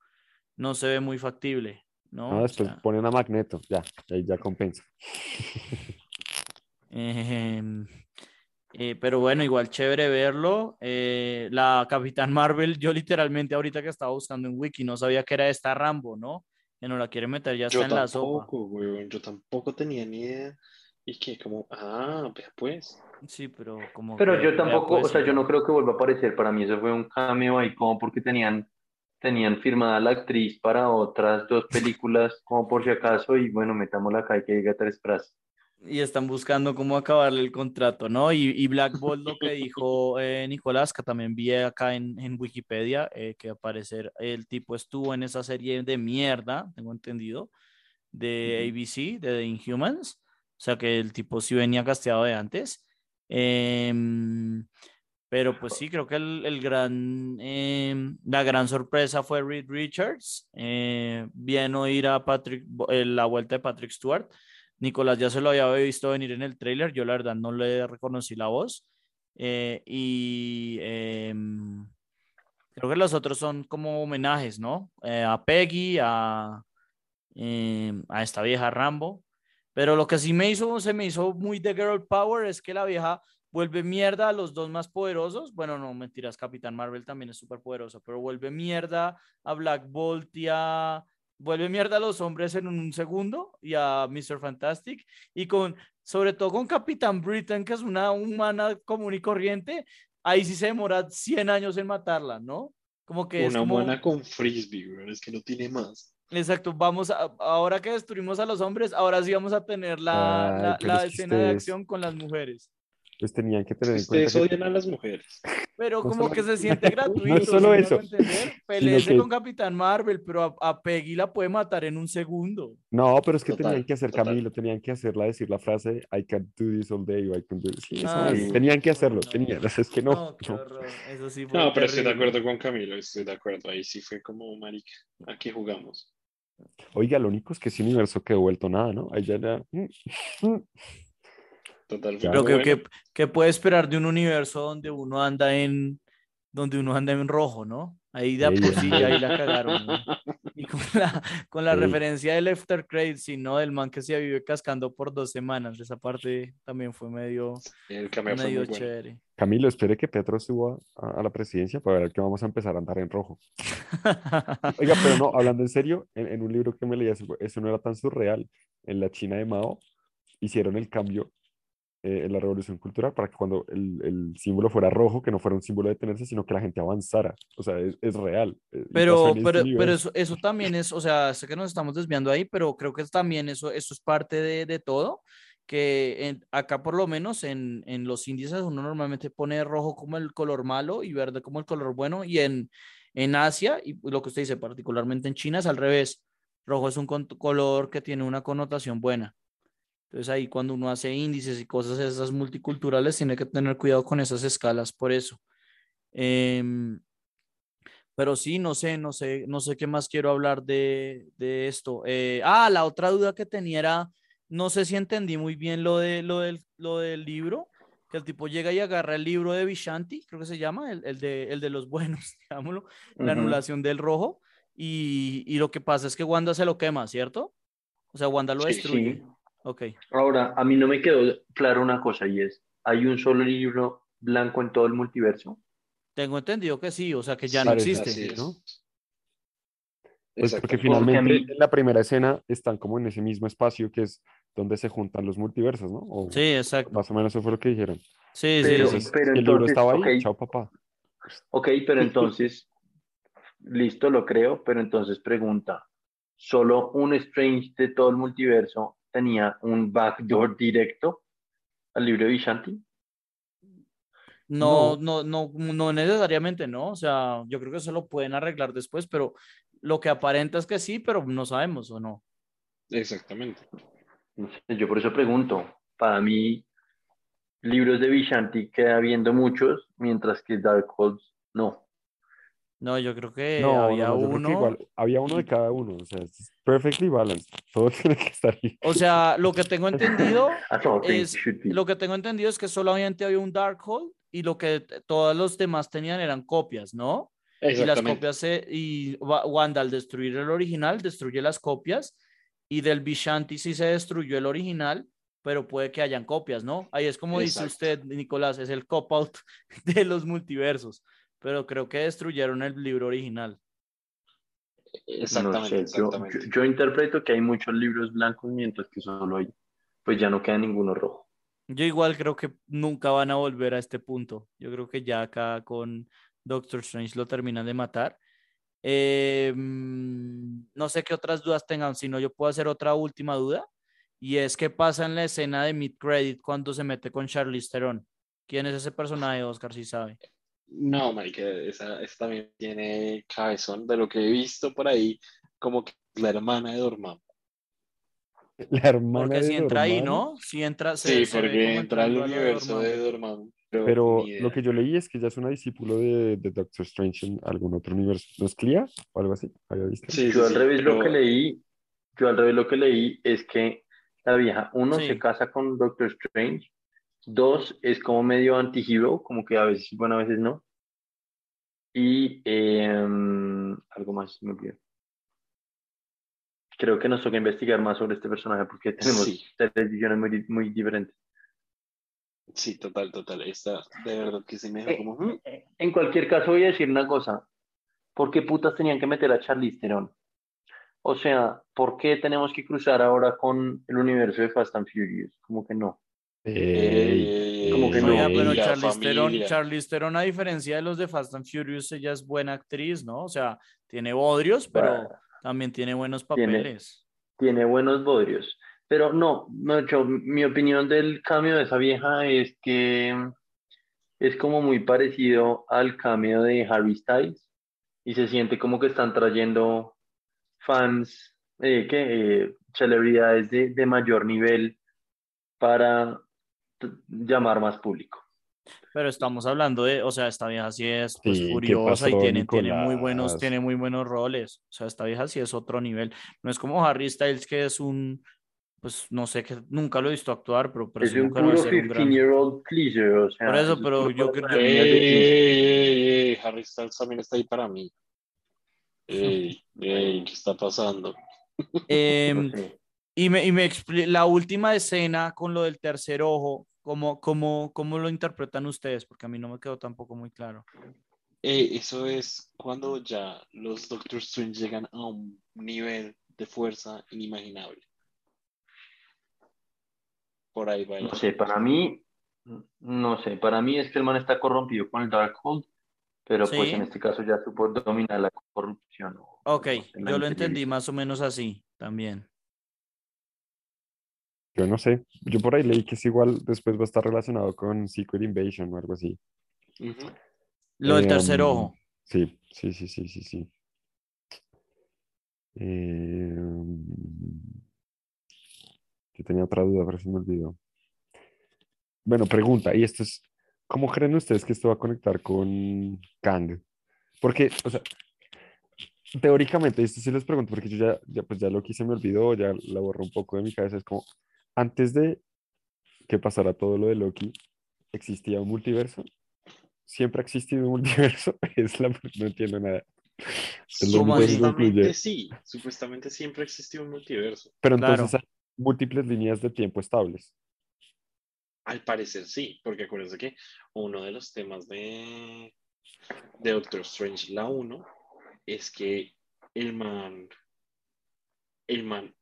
no se ve muy factible, ¿no? Ah, O después sea, ponen a Magneto, ya, ahí ya compensa. Em, eh, pero bueno, igual chévere verlo. Eh, la Capitán Marvel, yo literalmente ahorita que estaba buscando en Wiki no sabía que era esta Rambo, ¿no? Que no la quiere meter, ya está yo en la sopa. tampoco, weón, yo tampoco tenía ni idea. Y que como, ah, pues. Sí, pero como Pero que, yo tampoco, pues, o sea, yo no creo que vuelva a aparecer. Para mí eso fue un cameo ahí como porque tenían, tenían firmada la actriz para otras dos películas, como por si acaso, y bueno, metámosla acá y que diga tres frases. Y están buscando cómo acabarle el contrato, ¿no? Y, y Black Bolt, lo que dijo eh, Nicolás, que también vi acá en, en Wikipedia, eh, que al parecer el tipo estuvo en esa serie de mierda, tengo entendido, de. ABC, de The Inhumans. O sea que el tipo sí venía casteado de antes. Em, pero pues sí, creo que el, el gran, em, la gran sorpresa fue Reed Richards. Eh, bien oír a Patrick, eh, la vuelta de Patrick Stewart. Nicolás ya se lo había visto venir en el trailer, yo la verdad no le reconocí la voz. Eh, y em, creo que los otros son como homenajes, ¿no? a Peggy, a, em, a esta vieja Rambo. Pero lo que sí me hizo, se me hizo muy de Girl Power es que la vieja vuelve mierda a los dos más poderosos. Bueno, no, mentiras, Capitán Marvel también es súper poderoso, pero vuelve mierda a Black Bolt y a... Vuelve mierda a los hombres en un segundo y a Mr. Fantastic. Y con, sobre todo con Capitán Britain, que es una humana común y corriente, ahí sí se demora 100 años en matarla, ¿no? Como que Una es como... humana con frisbee, güey, es que no tiene más. Exacto, vamos a, ahora que destruimos a los hombres, ahora sí vamos a tener la, Ay, la, la escena de acción con las mujeres. Pues tenían que tener en cuenta Ustedes que odian a las mujeres. Pero No como solo- que se siente gratuito. No solo ¿sí me eso, que- con Capitán Marvel, pero a, a Peggy la puede matar en un segundo. No, pero es que Total, tenían que hacer, total. Camilo, tenían que hacerla decir la frase I can do this all day I can do this. Sí, Ah, sí. Tenían que hacerlo, No, tenían, es que no. no. horror. Eso sí fue No, pero estoy de acuerdo con Camilo, estoy de acuerdo. Ahí sí fue como, marica, aquí jugamos. Oiga, lo único es que ese universo quedó vuelto nada, ¿no? Ahí ya era. mm, mm. Total, Pero bueno. que, que, puede esperar de un universo donde uno anda en donde uno anda en rojo, ¿no? Ahí de a por sí, ahí la cagaron. ¿no? Y con la, con la Sí. referencia del After Credits, y no del man que se vive cascando por dos semanas. Esa parte también fue medio, El fue medio muy bueno. chévere. Camilo, espere que Petro suba a, a la presidencia para ver que vamos a empezar a andar en rojo. Oiga, pero no, hablando en serio, en, en un libro que me leí, eso no era tan surreal. En la China de Mao hicieron el cambio eh, en la revolución cultural para que cuando el, el símbolo fuera rojo, que no fuera un símbolo de detenerse, sino que la gente avanzara. O sea, es, es real. eh, Pero, este pero, pero universo. eso, eso también es, o sea, sé que nos estamos desviando ahí, pero creo que también eso, eso es parte de, de todo, que en- acá por lo menos en, en los índices uno normalmente pone rojo como el color malo y verde como el color bueno, y en, en Asia, y lo que usted dice, particularmente en China, es al revés. Rojo es un color que tiene una connotación buena. Entonces ahí cuando uno hace índices y cosas esas multiculturales, tiene que tener cuidado con esas escalas por eso. Em, pero sí, no sé, no sé, no sé qué más quiero hablar de, de esto. Eh, ah, la otra duda que tenía era, no sé si entendí muy bien lo, de, lo, del, lo del libro, que el tipo llega y agarra el libro de Vishanti, creo que se llama, el, el de, el de los buenos, digámoslo, la anulación del rojo, y, y lo que pasa es que Wanda se lo quema, ¿cierto? O sea, Wanda lo Sí, destruye. Sí. Ok. Ahora, a mí no me quedó claro una cosa y es, ¿hay un solo libro blanco en todo el multiverso? Tengo entendido que sí, o sea, que ya Sí, no existe. ¿no? Pues porque finalmente a mí- en la primera escena están como en ese mismo espacio que es donde se juntan los multiversos, ¿no? O Sí, exacto. más o menos eso fue lo que dijeron. Sí, sí, Pero- sí. Entonces, pero el libro estaba ahí, chao papá. Ok, pero entonces, listo, lo creo, pero entonces pregunta, ¿solo un Strange de todo el multiverso tenía un backdoor directo al libro de Vishanti? No, no, no, no necesariamente, ¿no? O sea, yo creo que eso lo pueden arreglar después, pero lo que aparenta es que sí, pero no sabemos o no. Exactamente. Yo por eso pregunto, para mí, libros de Vishanti queda habiendo muchos, mientras que Darkhold no. No, yo creo que No, había no, uno. igual, había uno de cada uno, o sea, es perfectly balanced. Todo tiene que estar ahí. O sea, lo que tengo entendido, think Es- lo que tengo entendido es que solamente había un Darkhold y lo que todos los demás tenían eran copias, ¿no? Y las copias se, y Wa- Wanda al destruir el original destruye las copias y del Vishanti sí se destruyó el original, pero puede que hayan copias, ¿no? Ahí es como dice usted, Nicolás, es el cop-out de los multiversos, pero creo que destruyeron el libro original. Exactamente, No sé, yo, exactamente. yo- yo interpreto que hay muchos libros blancos, mientras que solo hay, pues ya no queda ninguno rojo. Yo igual creo que nunca van a volver a este punto. Yo creo que ya acá con Doctor Strange lo terminan de matar. Eh, mm, no sé qué otras dudas tengan, si no yo puedo hacer otra última duda. Y es qué pasa en la escena de Mid Credit cuando se mete con Charlize Theron. ¿Quién es ese personaje, Oscar, si sabe? No, marica, esa, esa también tiene cabezón de lo que he visto por ahí, como que es la hermana de Dormammu. La hermana Porque de si entra ahí, Dormammu, ¿no? Si entra, se, Sí, se ve porque como entra al entrando a lo de universo de Dormammu. Pero, Pero lo que yo leí es que ella es una discípulo de, de Doctor Strange en algún otro universo. ¿No es Clea o algo así? ¿Había visto? Sí, Yo sí, al sí, revés lo pero- que leí, yo al revés lo que leí es que la vieja, uno, Sí. se casa con Doctor Strange, dos, es como medio antihero, como que a veces bueno, a veces no. Y em, algo más, me olvidó. Creo que nos toca investigar más sobre este personaje porque tenemos Sí. tres visiones muy, muy diferentes. Sí, total, total. Esta, de verdad que sí me dejó como. "Mm". En cualquier caso, voy a decir una cosa. ¿Por qué putas tenían que meter a Charlize Theron? O sea, ¿por qué tenemos que cruzar ahora con el universo de Fast and Furious? Como que no. Ey, Eh, como que no. Pero Charlize Theron. Charlize Theron, a diferencia de los de Fast and Furious, ella es buena actriz, ¿no? O sea, tiene bodrios, pero también tiene buenos papeles. Tiene buenos bodrios. Pero no, no, yo, mi opinión del cambio de esa vieja es que es como muy parecido al cambio de Harry Styles y se siente como que están trayendo fans, eh, que eh, celebridades de, de mayor nivel para llamar más público. Pero estamos hablando de, o sea, esta vieja sí es pues, Sí, ¿qué furiosa y pasó, tiene, tiene muy buenos, tiene muy buenos roles. O sea, esta vieja sí es otro nivel. No es como Harry Styles, que es un, pues no sé, que nunca lo he visto actuar, pero Es un que puro debe ser un gran. 15-year-old pleaser, o sea, Por eso, es pero yo creo- de Ey, 15. ey, ey, Harry Styles también está ahí para mí. Ey, ey, ¿qué está pasando? Sé. Y me, y me la última escena con lo del tercer ojo, ¿cómo, cómo, cómo lo interpretan ustedes? Porque a mí no me quedó tampoco muy claro. Eh, eso es cuando ya los Doctor Strange llegan a un nivel de fuerza inimaginable. Por ahí va No sé, para mí, no sé, para mí es que el man está corrompido con el Darkhold, pero pues Sí. en este caso ya supo dominar la corrupción. Ok, yo lo entendí más o menos así también. Yo no sé. Yo por ahí leí que es igual, después va a estar relacionado con Secret Invasion o algo así. Lo del Eh, tercer um, ojo. Sí, sí, sí, sí, sí, sí. Eh, yo tenía otra duda, pero se me olvidó. Bueno, pregunta, y esto es, ¿cómo creen ustedes que esto va a conectar con Kang? Porque, o sea, teóricamente, esto sí les pregunto, porque yo ya, ya, pues ya lo que se me olvidó, ya la borré un poco de mi cabeza, es como, antes de que pasara todo lo de Loki, ¿existía un multiverso? ¿Siempre ha existido un multiverso? Es la, no entiendo nada. Supuestamente sí, supuestamente siempre existió un multiverso. Pero Claro. entonces hay múltiples líneas de tiempo estables. Al parecer sí, porque acuérdense que uno de los temas de, de Doctor Strange, la 1, es que el man, el man,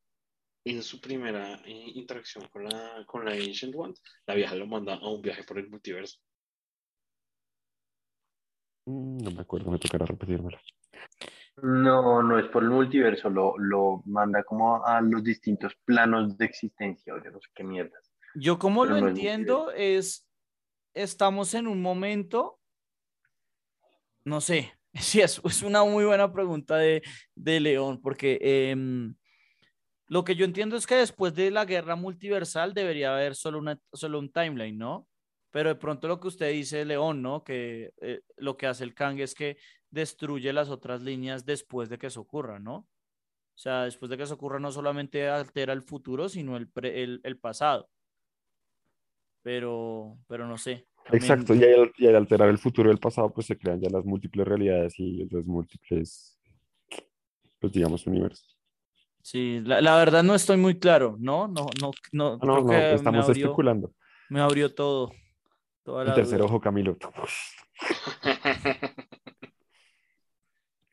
en su primera eh, interacción con la, con la Ancient One, la vieja lo manda a un viaje por el multiverso. Mm, No me acuerdo, me tocará repetírmelo. No, no es por el multiverso, lo, lo manda como a los distintos planos de existencia, o yo no sé qué mierdas. Yo como Pero lo no entiendo es, estamos en un momento, no sé, sí, es, es una muy buena pregunta de, de León, porque em, lo que yo entiendo es que después de la guerra multiversal debería haber solo, una, solo un timeline, ¿no? Pero de pronto lo que usted dice, León, ¿no? Que eh, lo que hace el Kang es que destruye las otras líneas después de que eso ocurra, ¿no? O sea, después de que eso ocurra no solamente altera el futuro, sino el, el, el pasado pero, pero no sé. Exacto, y al, y al alterar el futuro del pasado, pues se crean ya las múltiples realidades y los múltiples, pues digamos, universos. Sí, la, la verdad no estoy muy claro, ¿no? No, no, no, No, creo no, que me estamos abrió, especulando. me abrió todo. Toda El tercer duda. ojo, Camilo.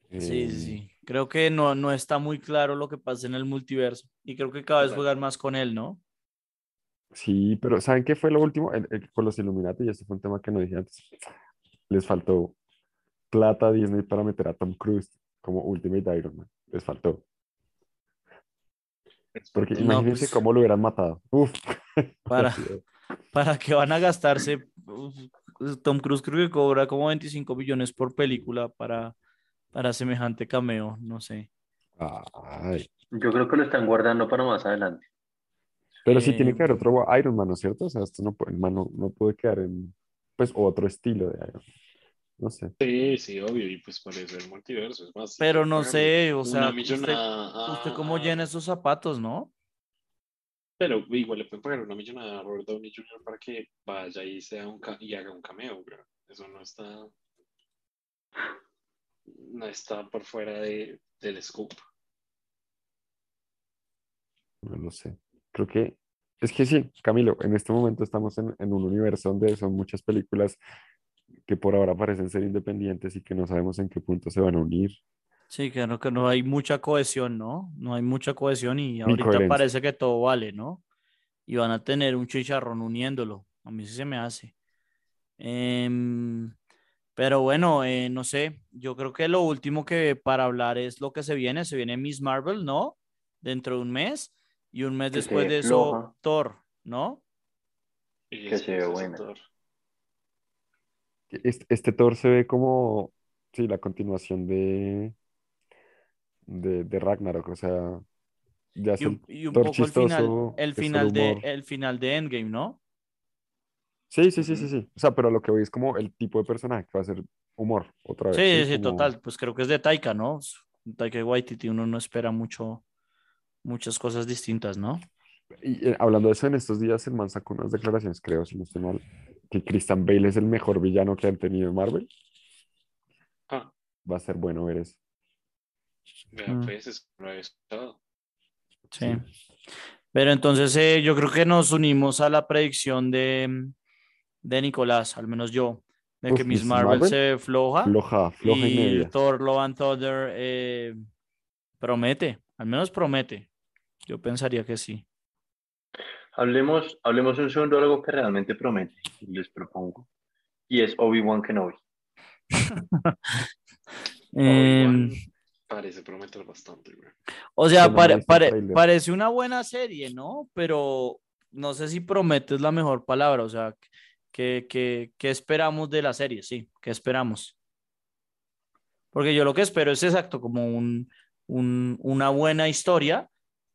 Sí, sí, Eh, sí. Creo que no, no está muy claro lo que pasa en el multiverso. Y creo que cada vez juegan más con él, ¿no? Sí, pero ¿saben qué fue lo último? El- el- con los Illuminati, y este fue un tema que no dije antes. Les faltó plata a Disney para meter a Tom Cruise como Ultimate Iron Man. Les faltó. Porque No, imagínense pues- cómo lo hubieran matado. Uf. Para, ¿Para qué van a gastarse? Tom Cruise creo que cobra como 25 millones por película para, para semejante cameo, no sé. Ay, Yo creo que lo están guardando para más adelante. Pero sí tiene que Eh, haber otro Iron Man, ¿no es cierto? O sea, esto no puede, man, no, no puede quedar en, pues, otro estilo de Iron Man. No sé. Sí, sí, obvio, y pues por eso el multiverso es más. Pero no sé, o sea, usted, cómo llena esos zapatos, ¿no? Pero igual le pueden pagar una millonada a Robert Downey Jr. para que vaya y, sea un ca- y haga un cameo, bro. Eso no está. No está por fuera de, del scoop. No lo sé. Creo que es que sí, Camilo, en este momento estamos en, en un universo donde son muchas películas que por ahora parecen ser independientes y que no sabemos en qué punto se van a unir. Sí, que no, que no hay mucha cohesión, ¿no? No hay mucha cohesión y ahorita parece que todo vale, ¿no? Y van a tener un chicharrón uniéndolo. A mí sí se me hace. Em, pero bueno, eh, no sé. Yo creo que lo último que para hablar es lo que se viene. Se viene Miss Marvel, ¿no? Dentro de un mes. Y un mes Que después de eso, floja. Thor, ¿no? Y Que se ve ese Thor. Este, este Thor se ve como, sí, la continuación de, de, de Ragnarok, o sea, ya Y el un, y un Thor poco el final, chistoso, el es solo final de, el final de Endgame, ¿no? Sí, sí, sí, sí, sí. O sea, pero lo que voy es como el tipo de personaje que va a ser humor, otra vez. Sí, sí, Como- total. Pues creo que es de Taika, ¿no? Taika Waititi, uno no espera mucho, muchas cosas distintas, ¿no? Y eh, hablando de eso, en estos días el man sacó unas declaraciones, creo, si no estoy mal, que Christian Bale es el mejor villano que han tenido en Marvel. Ah, Va a ser bueno ver eso. vea, Mm. pues, escuchado. Sí. Pero entonces eh, yo creo que nos unimos a la predicción de, de Nicolás, al menos yo, de Uf, que Miss Miss Marvel, Marvel, se floja Floja, floja y, y media. Thor Love and Thunder eh, promete, al menos promete. Yo pensaría que sí. Hablemos, hablemos un segundo de algo que realmente promete, les propongo. Y es Obi-Wan Kenobi. Em, Obi-Wan parece prometer bastante, bro. O sea, pare- pare- parece una buena serie, ¿no? Pero no sé si promete es la mejor palabra. O sea, ¿qué, qué, qué esperamos de la serie? Sí, ¿qué esperamos? Porque yo lo que espero es exacto, como un, un- una buena historia,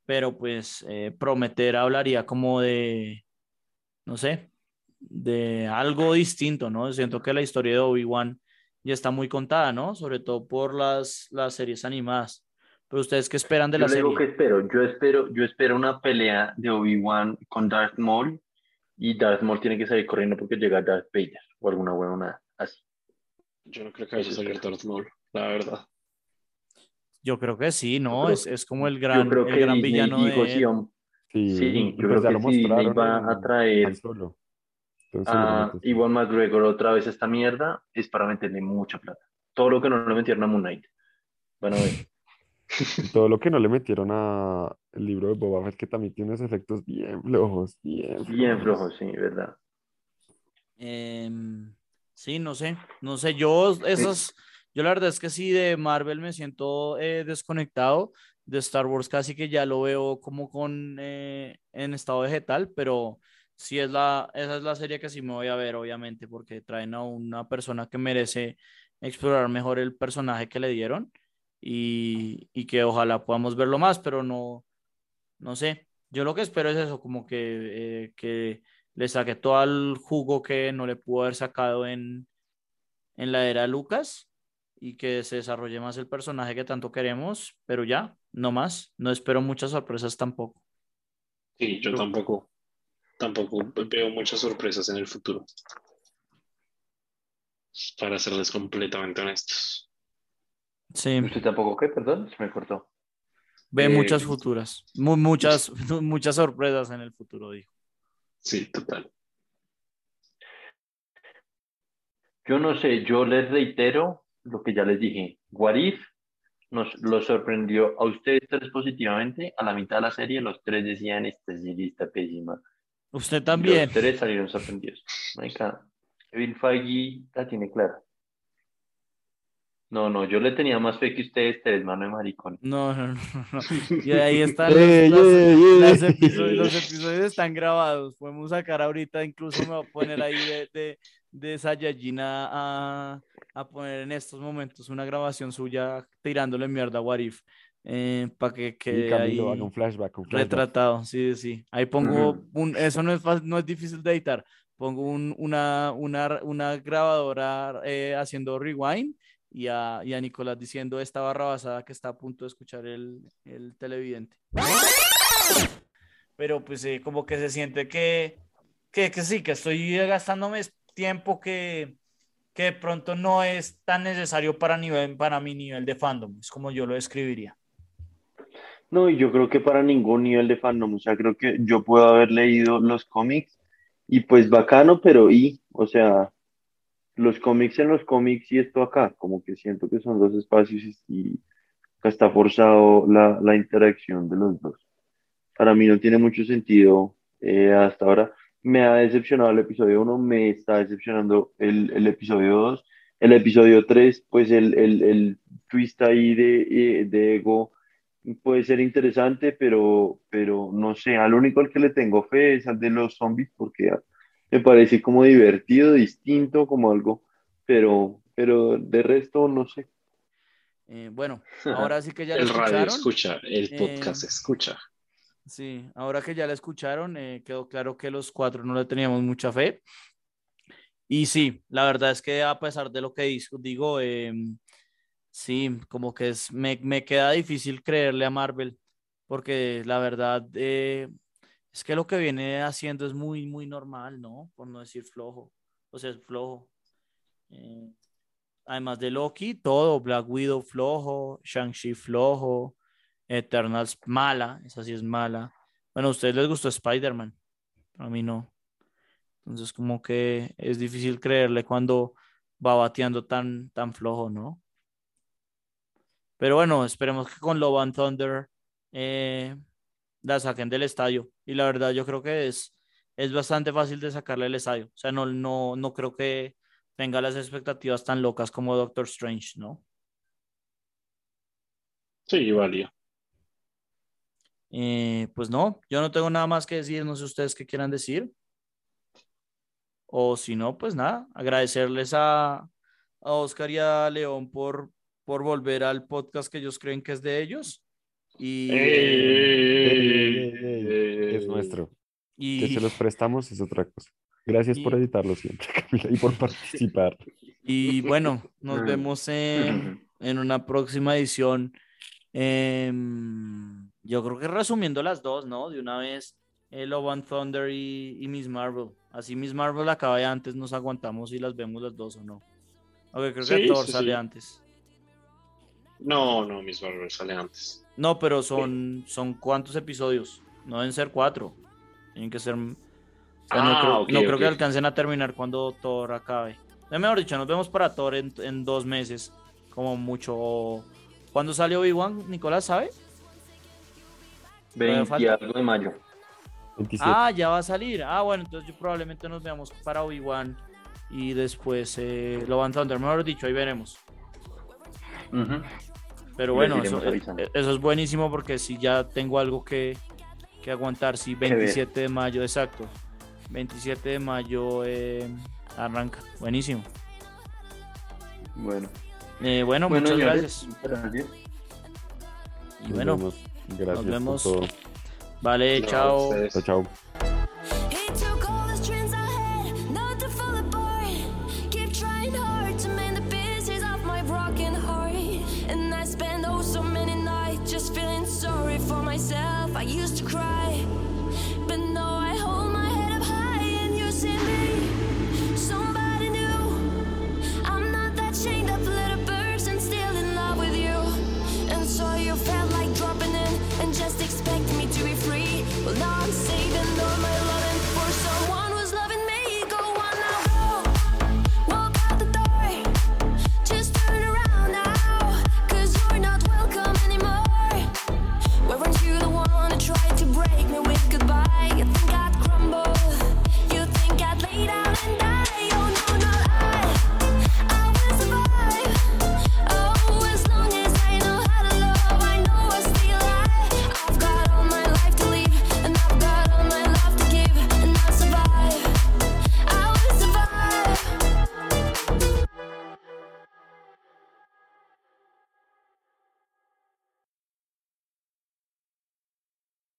pero pues eh, prometer hablaría como de, no sé, de algo distinto, ¿no? Siento que la historia de Obi-Wan ya está muy contada, ¿no? Sobre todo por las, las series animadas. Pero ustedes qué esperan de Yo la le digo serie? que espero, yo espero, yo espero una pelea de Obi-Wan con Darth Maul y Darth Maul tiene que salir corriendo porque llega Darth Vader o alguna huevona así. Yo no creo que vaya a salir. Darth Maul, la verdad. Yo creo que sí, ¿no? creo- es, es como el Yo gran, creo el que gran Disney villano dijo de... sí, Sí, yo pues creo ya que lo sí, va en a traer Solo. Entonces, a. Iwan McGregor otra vez esta mierda es para meterle mucha plata. Todo lo que no le metieron a Moon Knight. Bueno, todo lo que no le metieron a el libro de Boba Fett, que también tiene unos efectos bien flojos, bien bien flojos. flojo, sí, verdad. Em, sí, no sé, no sé, yo esas, yo la verdad es que sí, de Marvel me siento eh, desconectado, de Star Wars casi que ya lo veo como con, eh, en estado vegetal, pero sí es la, esa es la serie que sí me voy a ver, obviamente, porque traen a una persona que merece explorar mejor el personaje que le dieron y, y que ojalá podamos verlo más, pero no, no sé, yo lo que espero es eso, como que, eh, que le saque todo el jugo que no le pudo haber sacado en, en la era Lucas y que se desarrolle más el personaje que tanto queremos, pero ya, no más, no espero muchas sorpresas tampoco. Sí, yo tampoco, tampoco veo muchas sorpresas en el futuro. Para serles completamente honestos. Sí, ¿Usted tampoco qué? Perdón, se me cortó. ve Eh, muchas futuras, mu- muchas, muchas sorpresas en el futuro, dijo. Sí, total. Yo no sé, yo les reitero lo que ya les dije. Warif nos lo sorprendió a ustedes tres positivamente. A la mitad de la serie, los tres decían: Esta serie está pésima. Usted también. Los tres salieron sorprendidos. Kevin Feige la tiene clara. No, no, yo le tenía más fe que ustedes tres, mano de maricón. No, no, no, no. Y ahí están los, los- episodios, los episodios están grabados. Podemos sacar ahorita, incluso me voy a poner ahí de, de, de Saiyajin a, a, a poner en estos momentos una grabación suya tirándole mierda a Warif. eh, para que quede Camilo, ahí un flashback, un flashback. retratado. Sí, sí. Ahí pongo Ujú. un, eso no es, fácil- no es difícil de editar. Pongo un- una, una, una grabadora eh, haciendo rewind y a, y a Nicolás diciendo esta barra basada que está a punto de escuchar el, el televidente. Pero pues eh, como que se siente que, que, que sí, que estoy gastándome tiempo que, que de pronto no es tan necesario para, nivel, para mi nivel de fandom, es como yo lo describiría. No, y yo creo que para ningún nivel de fandom, o sea, creo que yo puedo haber leído los cómics y pues bacano, pero y, o sea, los cómics en los cómics y esto acá, como que siento que son dos espacios y, está forzado la, la interacción de los dos. Para mí no tiene mucho sentido eh, hasta ahora. Me ha decepcionado el episodio 1, me está decepcionando el, el episodio 2. El episodio 3, pues el, el, el twist ahí de, eh, de ego puede ser interesante, pero, pero no sé, al único al que le tengo fe es al de los zombies, porque me parece como divertido, distinto, como algo, pero, pero de resto no sé. Eh, bueno, ahora sí que ya lo El radio escucharon. escucha, el Eh, podcast escucha. Sí, ahora que ya la escucharon, eh, quedó claro que los cuatro no le teníamos mucha fe. Y sí, la verdad es que a pesar de lo que digo, eh, sí, como que es, me, me queda difícil creerle a Marvel, porque la verdad eh, es que lo que viene haciendo es muy, muy normal, ¿no? Por no decir flojo. O sea, es flojo. Eh, además de Loki, todo, Black Widow flojo, Shang-Chi flojo, Eternals mala, esa sí es mala. Bueno, a ustedes les gustó Spider-Man, a mí no. Entonces como que es difícil creerle cuando va bateando tan, tan flojo, ¿no? Pero bueno, esperemos que con Love and Thunder eh, la saquen del estadio. Y la verdad yo creo que es, es bastante fácil de sacarle el estadio. O sea, no, no, no creo que tenga las expectativas tan locas como Doctor Strange, ¿no? Sí, válido. Eh, pues no, yo no tengo nada más que decir, no sé ustedes qué quieran decir. O si no, pues nada, agradecerles a, a Oscar y a León por, por volver al podcast que ellos creen que es de ellos. Y, Eh, Es nuestro. y, Que se los prestamos es otra cosa. Gracias por y- editarlo siempre, Camila, y por participar. y bueno, nos vemos en, en una próxima edición. Em, yo creo que resumiendo las dos, ¿no? De una vez, eh, Love and Thunder y, y Miss Marvel. Así Miss Marvel acaba de antes, nos aguantamos y las vemos las dos o no. Ok, creo que Sí, Thor sí, sale sí. antes. No, no, Miss Marvel sale antes. No, pero son, son cuántos episodios. No deben ser cuatro. Tienen que ser. o sea, no Ah, creo, ok, no creo ok. que alcancen a terminar cuando Thor acabe. Eh, mejor dicho, nos vemos para Thor en, en dos meses. Como mucho. ¿Cuándo salió Obi-Wan? ¿Nicolás sabe? 20 y falta- algo de mayo. 27. Ah, ya va a salir. Ah, bueno, entonces yo probablemente nos veamos para Obi-Wan. Y después eh, lo van Thunder. Mejor dicho, ahí veremos. Ujú. Pero bueno, eso, es buenísimo porque si ya tengo algo que, que aguantar, si ver. 27 de mayo, exacto. 27 de mayo eh, arranca. Buenísimo. Bueno, Eh, bueno, bueno, muchas gracias. gracias. Y Nos bueno, vemos. Gracias vemos. por todo. vale, chao. Chao, chao.